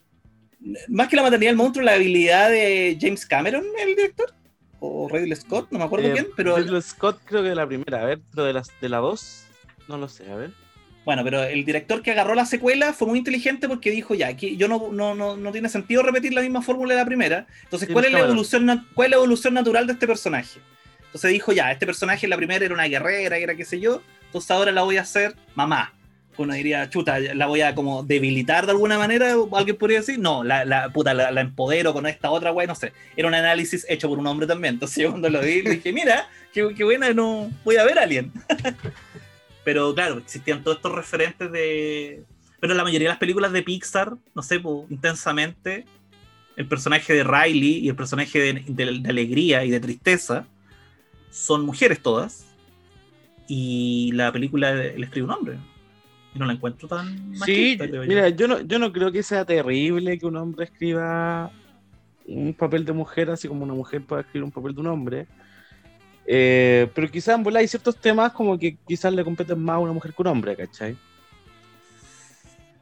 Más que la maternidad del monstruo, la habilidad de James Cameron, el director, o Ridley Scott, no me acuerdo Eh, quién, pero... Ridley Scott creo que de la primera, a ver, pero de, las, de la dos, no lo sé, a ver. Bueno, pero el director que agarró la secuela fue muy inteligente porque dijo, ya, aquí yo no, no, no, no tiene sentido repetir la misma fórmula de la primera. Entonces, ¿cuál es, la evolución, ¿cuál es la evolución natural de este personaje? Entonces dijo, ya, este personaje en la primera era una guerrera, era qué sé yo, entonces ahora la voy a hacer mamá. Uno diría, chuta, la voy a como debilitar de alguna manera, alguien podría decir, no, la, la puta, la, la empodero con esta otra wey, no sé. Era un análisis hecho por un hombre también. Entonces yo cuando lo vi dije, mira, qué, qué buena, no voy a ver a alguien. Pero claro, existían todos estos referentes de. Pero la mayoría de las películas de Pixar, no sé, po, intensamente, el personaje de Riley y el personaje de, de- de alegría y de tristeza son mujeres todas. Y la película le escribe un hombre. Y no la encuentro tan Sí, machista, mira, yo no, yo no creo que sea terrible que un hombre escriba un papel de mujer, así como una mujer pueda escribir un papel de un hombre. Eh, pero quizás en bola hay ciertos temas como que quizás le competen más a una mujer que a un hombre, ¿cachai?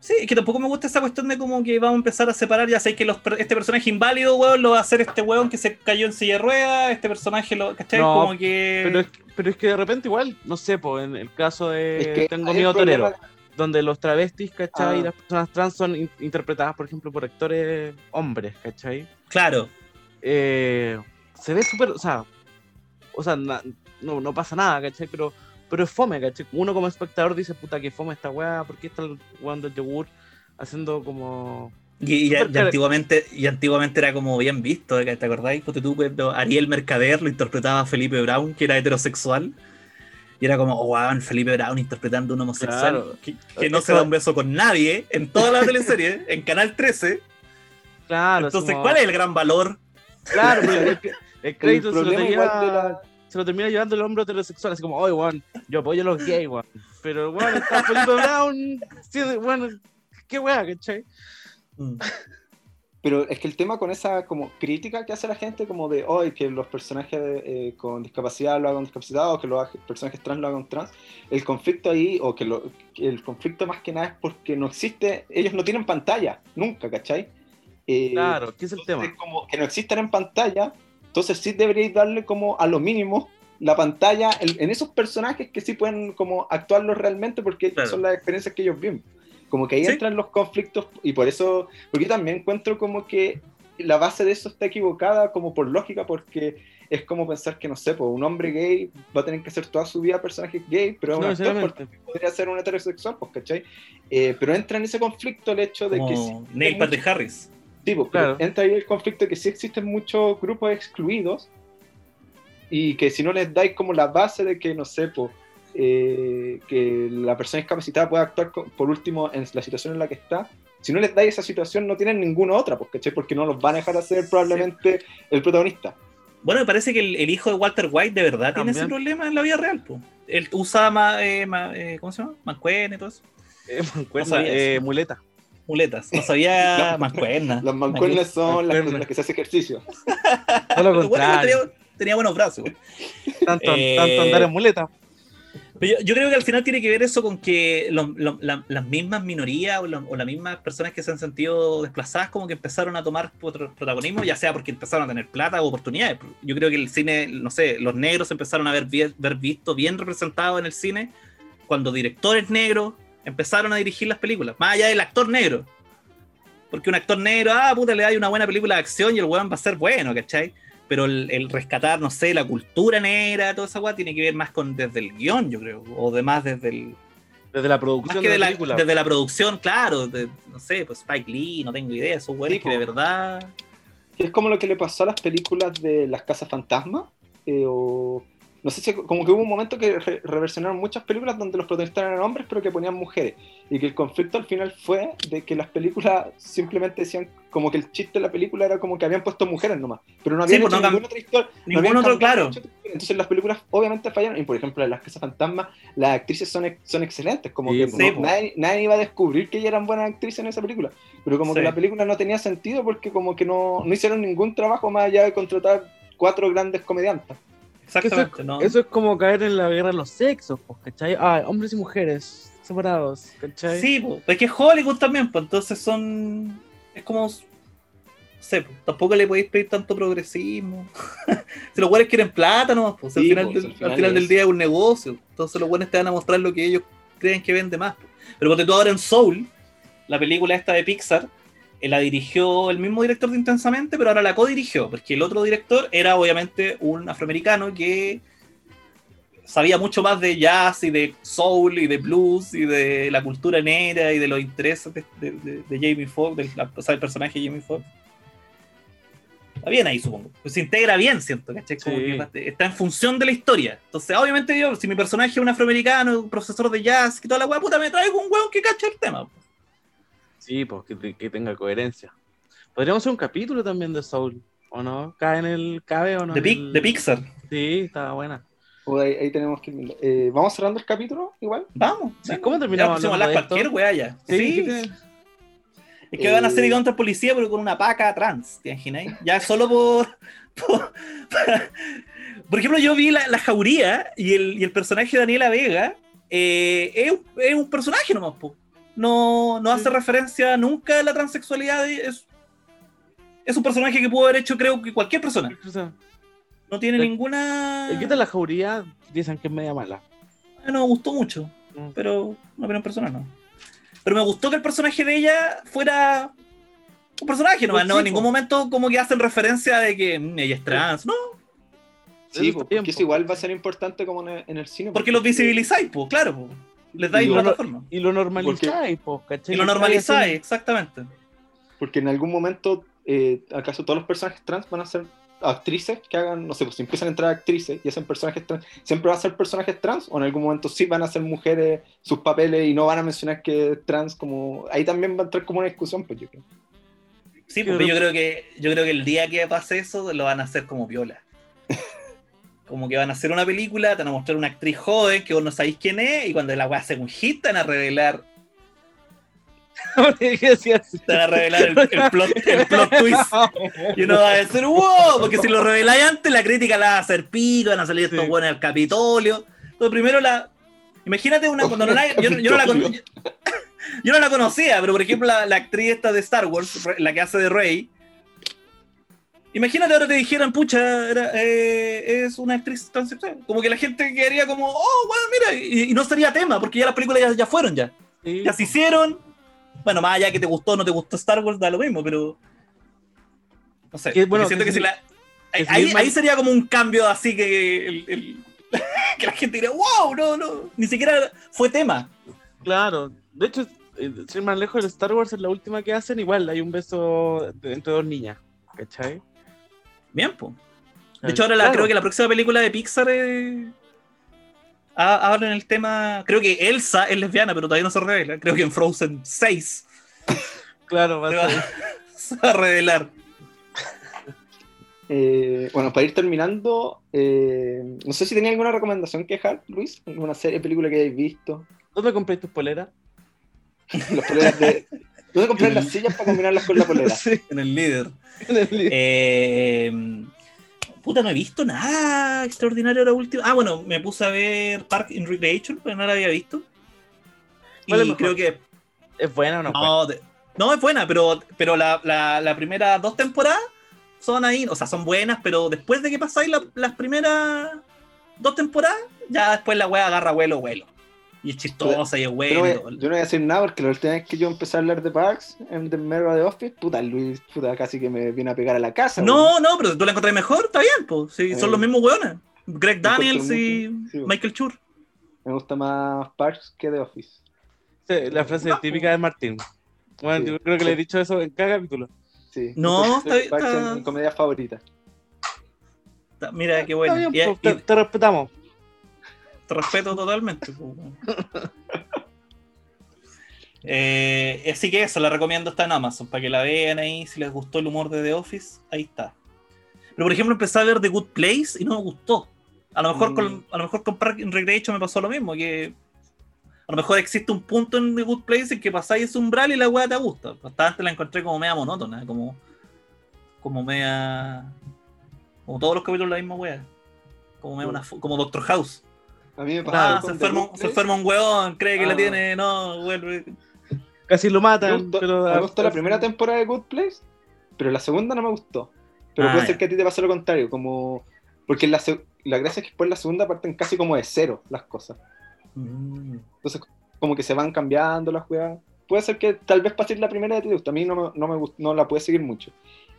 Sí, es que tampoco me gusta esa cuestión de como que vamos a empezar a separar, ya sé que los, este personaje inválido, weón, lo va a hacer este weón que se cayó en silla de ruedas, este personaje lo, ¿cachai? No, como que... Pero es, que- pero es que de repente igual, no sé, pues en el caso de Es que Tengo miedo torero, donde los travestis, ¿cachai? Ah. Y las personas trans son in- interpretadas, por ejemplo, por actores hombres, ¿cachai? Claro, eh, se ve súper, o sea, o sea, na- no, no pasa nada, ¿cachai? Pero, pero es fome, ¿cachai? Uno como espectador dice, puta, que fome esta weá, ¿por qué está el weón del yogur haciendo como... Y, antiguamente, y antiguamente era como bien visto, ¿eh? ¿te acordáis? Porque tú cuando Ariel Mercader lo interpretaba Felipe Brown, que era heterosexual. Y era como, oh, wow, Felipe Brown interpretando a un homosexual Claro. que, que no Eso- se da un beso con nadie en toda la teleserie, en Canal 13. Claro, Entonces, como- ¿cuál es el gran valor? Claro, pero el, el crédito se lo, termina, igual de la- se lo termina llevando el hombre heterosexual, así como, oye, weón, yo apoyo a los gays, weón. Pero, weón, está Felipe Brown, sí, weón, qué weá, ¿cachai? Mm. Pero es que el tema con esa como crítica que hace la gente, como de hoy que los personajes eh, con discapacidad lo hagan discapacitados, que los personajes trans lo hagan trans, el conflicto ahí, o que, lo- que el conflicto más que nada es porque no existe, ellos no tienen pantalla, nunca, ¿cachai? Eh, Claro, ¿qué es el tema? como que no existen en pantalla, entonces sí deberíais darle como a lo mínimo la pantalla en, en esos personajes que sí pueden como actuarlos realmente porque Claro. son las experiencias que ellos viven. Como que ahí Sí. entran los conflictos y por eso, porque yo también encuentro como que la base de eso está equivocada como por lógica porque es como pensar que, no sé, pues, un hombre gay va a tener que hacer toda su vida personajes gay, pero No, actor podría ser un heterosexual, pues, ¿cachai? Eh, pero entra en ese conflicto el hecho de que... sí Como Neil Patrick Harris. Sí, pues, Claro. pero entra ahí el conflicto de que sí existen muchos grupos excluidos y que si no les dais como la base de que, no sé, pues, eh, que la persona discapacitada pueda actuar por último en la situación en la que está, si no les dais esa situación no tienen ninguna otra, pues, ¿cachai? Porque no los van a dejar hacer probablemente el protagonista. Bueno, me parece que el, el hijo de Walter White de verdad tiene ese problema en la vida real. po. Él usa, ma- eh, ma- eh, ¿cómo se llama? Mancuerna y todo eso. Eh, sabía eh, muleta. Muletas. No sabía No. mancuerna. Las mancuernas son las, las que se hace ejercicio. Todo lo Bueno, contrario, tenía, tenía buenos brazos. tanto, Eh, tanto andar en muleta. Pero yo, yo creo que al final tiene que ver eso con que lo- lo- la- las mismas minorías o, lo- o las mismas personas que se han sentido desplazadas como que empezaron a tomar prot- protagonismo, ya sea porque empezaron a tener plata o oportunidades. Yo creo que el cine, no sé, los negros empezaron a ver, bien- ver visto bien representados en el cine cuando directores negros empezaron a dirigir las películas, más allá del actor negro. Porque un actor negro, ah, puta, le da una buena película de acción y el weón va a ser bueno, ¿cachai? Pero el, el rescatar, no sé, la cultura negra, toda esa weá, tiene que ver más con desde el guion, yo creo. O además desde el. Desde la Más producción que de de la la, película. desde la producción, claro. de- no sé, pues Spike Lee, no tengo idea. Esos weones Sí, que de verdad. Es como lo que le pasó a las películas de las casas fantasma. eh, o no sé si como que hubo un momento que re- reversionaron muchas películas donde los protagonistas eran hombres pero que ponían mujeres y que el conflicto al final fue de que las películas simplemente decían como que el chiste de la película era como que habían puesto mujeres nomás pero no Sí, habían pues, no ninguna otra historia no Ningún habían otro, claro. entonces las películas obviamente fallaron y por ejemplo en las casas fantasma las actrices son, ex- son excelentes como Sí, que no- Sí, nadie, nadie iba a descubrir que ellas eran buenas actrices en esa película pero como que Sí. la película no tenía sentido porque como que no, no hicieron ningún trabajo más allá de contratar cuatro grandes comediantes. Exactamente, ¿no? Eso es como caer en la guerra de los sexos, pues, ¿cachai? Ah, hombres y mujeres separados, ¿cachai? Sí, pues, es que es Hollywood también, pues entonces son. Es como. No sé, pues, tampoco le podéis pedir tanto progresismo. si los buenos quieren plata, no, pues, al, final, pues, del, al al final final del día es un negocio. Entonces los buenos te van a mostrar lo que ellos creen que vende más. pues. Pero porque tú ahora en Soul, la película esta de Pixar, la dirigió el mismo director de Intensamente, pero ahora la co-dirigió, porque el otro director era obviamente un afroamericano que sabía mucho más de jazz y de soul y de blues y de la cultura negra y de los intereses de, de- de- de Jamie Foxx, del, o sea, el personaje de Jamie Foxx. Está bien ahí, supongo. Pues se integra bien, siento, ¿cachai? Como Sí. que está- está en función de la historia. Entonces, obviamente, yo, si mi personaje es un afroamericano, un profesor de jazz, y toda la weá, puta, me traigo un weón que cacha el tema. Sí, pues que, te- que tenga coherencia. Podríamos hacer un capítulo también de Soul, ¿o no? ¿Cabe en el cabe o no? De, el- Pixar. Sí, estaba buena. O ahí, ahí tenemos que. eh, ¿Vamos cerrando el capítulo igual? Vamos. Sí. ¿cómo terminamos Ya de cualquier weá ya. Sí, Sí, ¿qué te- Es que van a hacer Eh, contra el policía, pero con una paca trans, ¿te imagináis? Ya solo por. Por, por ejemplo, yo vi la, la jauría y el, y el personaje de Daniela Vega eh, es, un- es un personaje nomás, po. No, no hace Sí. referencia nunca a la transexualidad. Es, es un personaje que pudo haber hecho, creo que cualquier persona. No tiene ninguna. ¿Qué tal la jauría? Dicen que es media mala. No me gustó mucho, Mm. pero una opinión personal no. Pero me gustó que el personaje de ella fuera un personaje nomás, Pues no sí, en ningún po. momento como que hacen referencia de que mm, ella es trans, no, Sí, pues, porque eso po. igual va a ser importante como en el, en el cine. porque los visibilizáis, pues, claro, po. Les dais Y lo- plataforma. Y lo normalizáis, pues, ¿cachai? Y lo normalizáis, exactamente. Porque en algún momento, eh, ¿acaso todos los personajes trans van a ser actrices que hagan, no sé, pues si empiezan a entrar actrices y hacen personajes trans, ¿siempre van a ser personajes trans? ¿O en algún momento sí van a ser mujeres sus papeles y no van a mencionar que es trans? como Ahí también va a entrar como una discusión, pues yo creo. Sí, porque yo creo- creo que yo creo que el día que pase eso lo van a hacer como viola. Como que van a hacer una película, te van a mostrar una actriz joven que vos no sabéis quién es, y cuando la weá hace un hit, te van a revelar te van a revelar el, el plot, el plot twist. Y uno va a decir, wow, porque si lo reveláis antes, la crítica la va a hacer pico, van a salir estos Sí. buenos al Capitolio. Entonces, primero la. Imagínate una. Cuando no la- yo, yo no la con- Capitolio. yo no la conocía, pero por ejemplo, la, la actriz esta de Star Wars, la que hace de Rey. Imagínate ahora te dijeran, pucha, era, eh, es una actriz transexual. Como que la gente quedaría como, oh, bueno, mira, y, y no sería tema, porque ya las películas ya, ya fueron ya. Sí, Ya se hicieron. Bueno, más allá que te gustó o no te gustó Star Wars, da lo mismo, pero. No sé. Que, bueno, siento que que, si la. que si Ahí, sería como un cambio así que. el- el- que la gente diría, wow, no, no. Ni siquiera fue tema. Claro. De hecho, eh, sin más lejos, el Star Wars es la última que hacen. Igual hay un beso entre dos niñas. ¿Cachai? Bien, pues. De hecho, ahora la- Claro. creo que la próxima película de Pixar eh, ha- habla en el tema. Creo que Elsa es lesbiana, pero todavía no se revela. Creo que en Frozen 6 Claro, va se a se va a revelar. Eh, bueno, para ir terminando, eh, no sé si tenía alguna recomendación que dejar, Luis, alguna serie, película que hayáis visto. ¿Dónde compré tus poleras? Las poleras de... ¿Dónde comprar las sillas para combinarlas con la polera? Sí, En el líder. en el libro. Eh, puta, no he visto nada extraordinario la última. Ah, bueno, me puse a ver Park in Recreation, pero no la había visto. ¿Cuál es Y creo que. ¿Es buena o no? No, de- no, es buena, pero, pero la, la, la primera dos temporadas son ahí, o sea, son buenas, pero después de que pasáis la- las primeras dos temporadas, ya después la wea agarra vuelo, vuelo. Y es chistosa y es Yo no, buena. voy, y todo. yo no voy a decir nada porque la última vez que yo empecé a hablar de Parks en The Mirror de Office, puta, Luis, puta, casi que me viene a pegar a la casa. No, no, pero tú la encontrás mejor, está bien, pues. Sí, Eh. son los mismos weones. Greg Daniels y sí, Michael Chur. Me gusta más Parks que The Office. Sí, la frase No. típica de Martín. Bueno, Sí. yo creo que le he dicho eso en cada capítulo. Sí. No, está- Parks está- es mi comedia favorita. Mira, qué bueno. Está bien, Y- pues, y- te, te respetamos. Te respeto totalmente. Eh, así que eso, la recomiendo, está en Amazon, para que la vean ahí, si les gustó el humor de The Office, ahí está. Pero por ejemplo, empecé a ver The Good Place y no me gustó. A lo mejor, Mm. con, a lo mejor con Park and Recreation me pasó lo mismo, que a lo mejor existe un punto en The Good Place en que pasáis ese umbral y la weá te gusta. Hasta antes la encontré como media monótona, como, como media... Como todos los capítulos la misma weá. Como, medio una fu- como Doctor House. A mí me Ah, pasó se enferma, se un huevón, cree que la Ah. tiene, no, vuelve. Casi lo Me matan, gustó, pero... me gustó la primera temporada de Good Place, pero la segunda no me gustó. Pero Ah, puede ser que a ti te pase lo contrario, como... Porque la, la gracia es que después en la segunda parten casi como de cero las cosas. Mm. Entonces, como que se van cambiando las jugadas. Puede ser que tal vez pase la primera de ti te gusta. A mí no, me, no, me no la pude seguir mucho.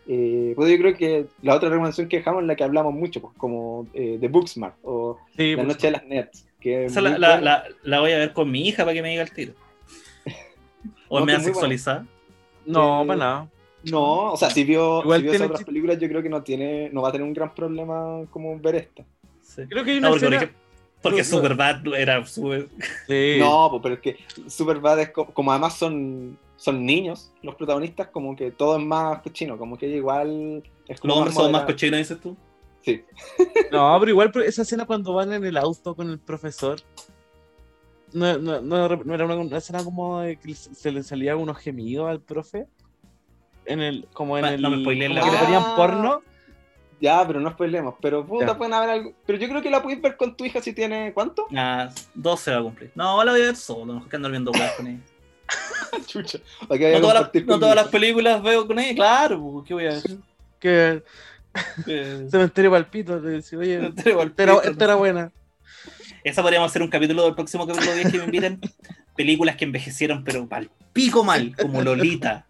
Eh, pues yo creo que la otra recomendación que dejamos es la que hablamos mucho, pues, como eh, The Booksmart o Sí, La Noche de las Nerds. Que muy la, la, buena. la, la voy a ver con mi hija para que me diga el tiro. O No, me muy sexualizada. No, Eh, para nada. No, o sea, si vio, Igual si vio esas tiene otras películas, yo creo que no tiene, no va a tener un gran problema como ver esta. Sí. Creo que hay No, una porque, por escena... ejemplo, porque No, no. Superbad era super. Sí. No, pues, pero es que Superbad es co- como, además son, son niños los protagonistas, como que todo es más cochino, como que igual es como Los hombres son más cochinos, dices tú. Sí. No, pero igual pero esa escena cuando van en el auto con el profesor. No, no, no, no era una, una escena como de que se le salía unos gemidos al profe. En el, como en el. no me como la que le ponían porno. Ya, pero no spoilemos. Pero puta, pueden haber algo. Pero yo creo que la puedes ver con tu hija si tiene. ¿Cuánto? Ah, 12 va a cumplir. No, la voy a ver solo, no que andar viendo con ella. Chucha. ¿Para qué voy a No todas, las, no todas películas veo con ella, claro, ¿qué voy a hacer? Que cementerio palpito. Le decía, oye, Cementerio esta era, Palpito. esta era buena. Esa podríamos hacer un capítulo del próximo capítulo 10 que me inviten. Películas que envejecieron, pero mal pico mal, como Lolita.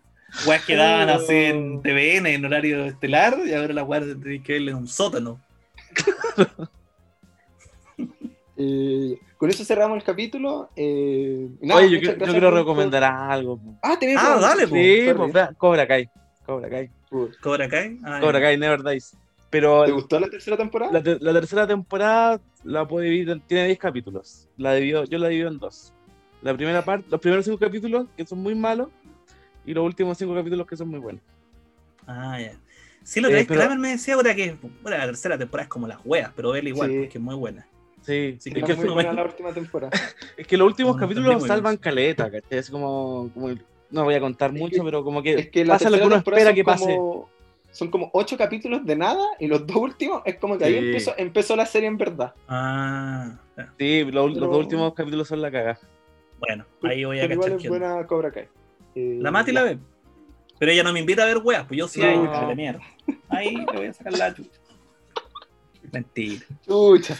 Weas que daban así en TVN en horario estelar, y ahora las weas tienen que verle en un sótano. Eh, con eso cerramos el capítulo. Eh, nada, oye, yo, quiero- yo quiero por- recomendar algo. Ah, tenés Ah, dale, po. Sí, pues, vea, Cobra Kai. Cobra Kai. Cobra Kai. Ah, Cobra. Kai Never Dies. Pero ¿Te gustó la tercera temporada? la, te- la tercera temporada la puedo dividir, tiene 10 capítulos. La divido, yo la divido en dos. La primera parte, los primeros 5 capítulos que son muy malos y los últimos 5 capítulos que son muy buenos. Ah, ya. Sí, lo Eh, que pero- Kramer me decía ahora que bueno, la tercera temporada es como las weas, pero verla igual, Sí. porque es muy buena. Sí, Sí, es, que Era que, muy fue- buena la última temporada. es que los últimos No, no capítulos salvan caleta, ¿cachai? Es como, como- no voy a contar Es mucho, que- pero como que, Es que la pasa lo que uno espera que pase. como- Son como ocho capítulos de nada y los dos últimos es como que ahí empezó, empezó la serie en verdad. Ah. Sí, lo- los dos últimos capítulos son la caga. bueno, ahí voy a Pero igual es buena Cobra Kai. Eh, La Mati la ve. Pero ella no me invita a ver weas, pues yo sí No. ahí, de mierda. Ahí le voy a sacar la chucha. Mentira, Chucha.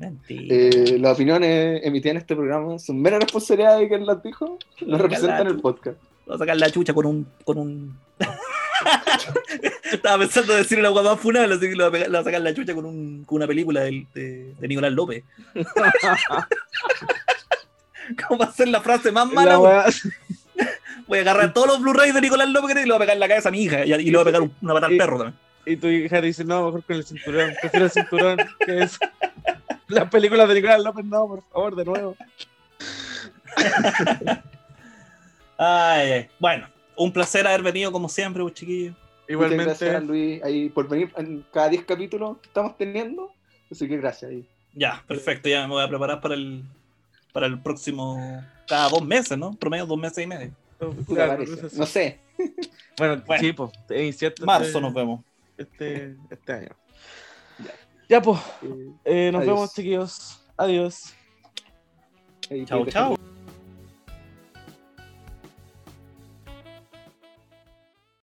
Mentira. Eh, las opiniones emitidas en este programa son mera responsabilidad de quien las dijo. No representan el podcast. Voy a sacar la chucha con un. Con un... Estaba pensando decir una hueá más funable, así que le voy a, sacar la chucha con, un, con una película del- de, de Nicolás López. ¿Cómo va a ser la frase más mala? Voy a agarrar todos los Blu-rays de Nicolás López y le voy a pegar en la cabeza a mi hija y, y le voy a pegar un- una patada al perro también. y tu hija dice, no, mejor con el cinturón. Prefiero el cinturón que es. Las películas de Nicolás López, no, por favor, de nuevo. Ay, ay. Bueno, un placer haber venido como siempre, pues, chiquillos. Muchas gracias, Igualmente, Luis, ahí por venir en cada 10 capítulos que estamos teniendo. Así que gracias. Ahí. Ya, perfecto, ya me voy a preparar para el, para el próximo. Cada dos meses, ¿no? Promedio dos meses y medio. Claro. No sé. Bueno, Bueno. sí, pues, es incierto. Marzo este- nos vemos. Este, este año. Ya. Pues, Eh, eh, nos Adiós. vemos, chiquillos. Adiós. Chao, chao.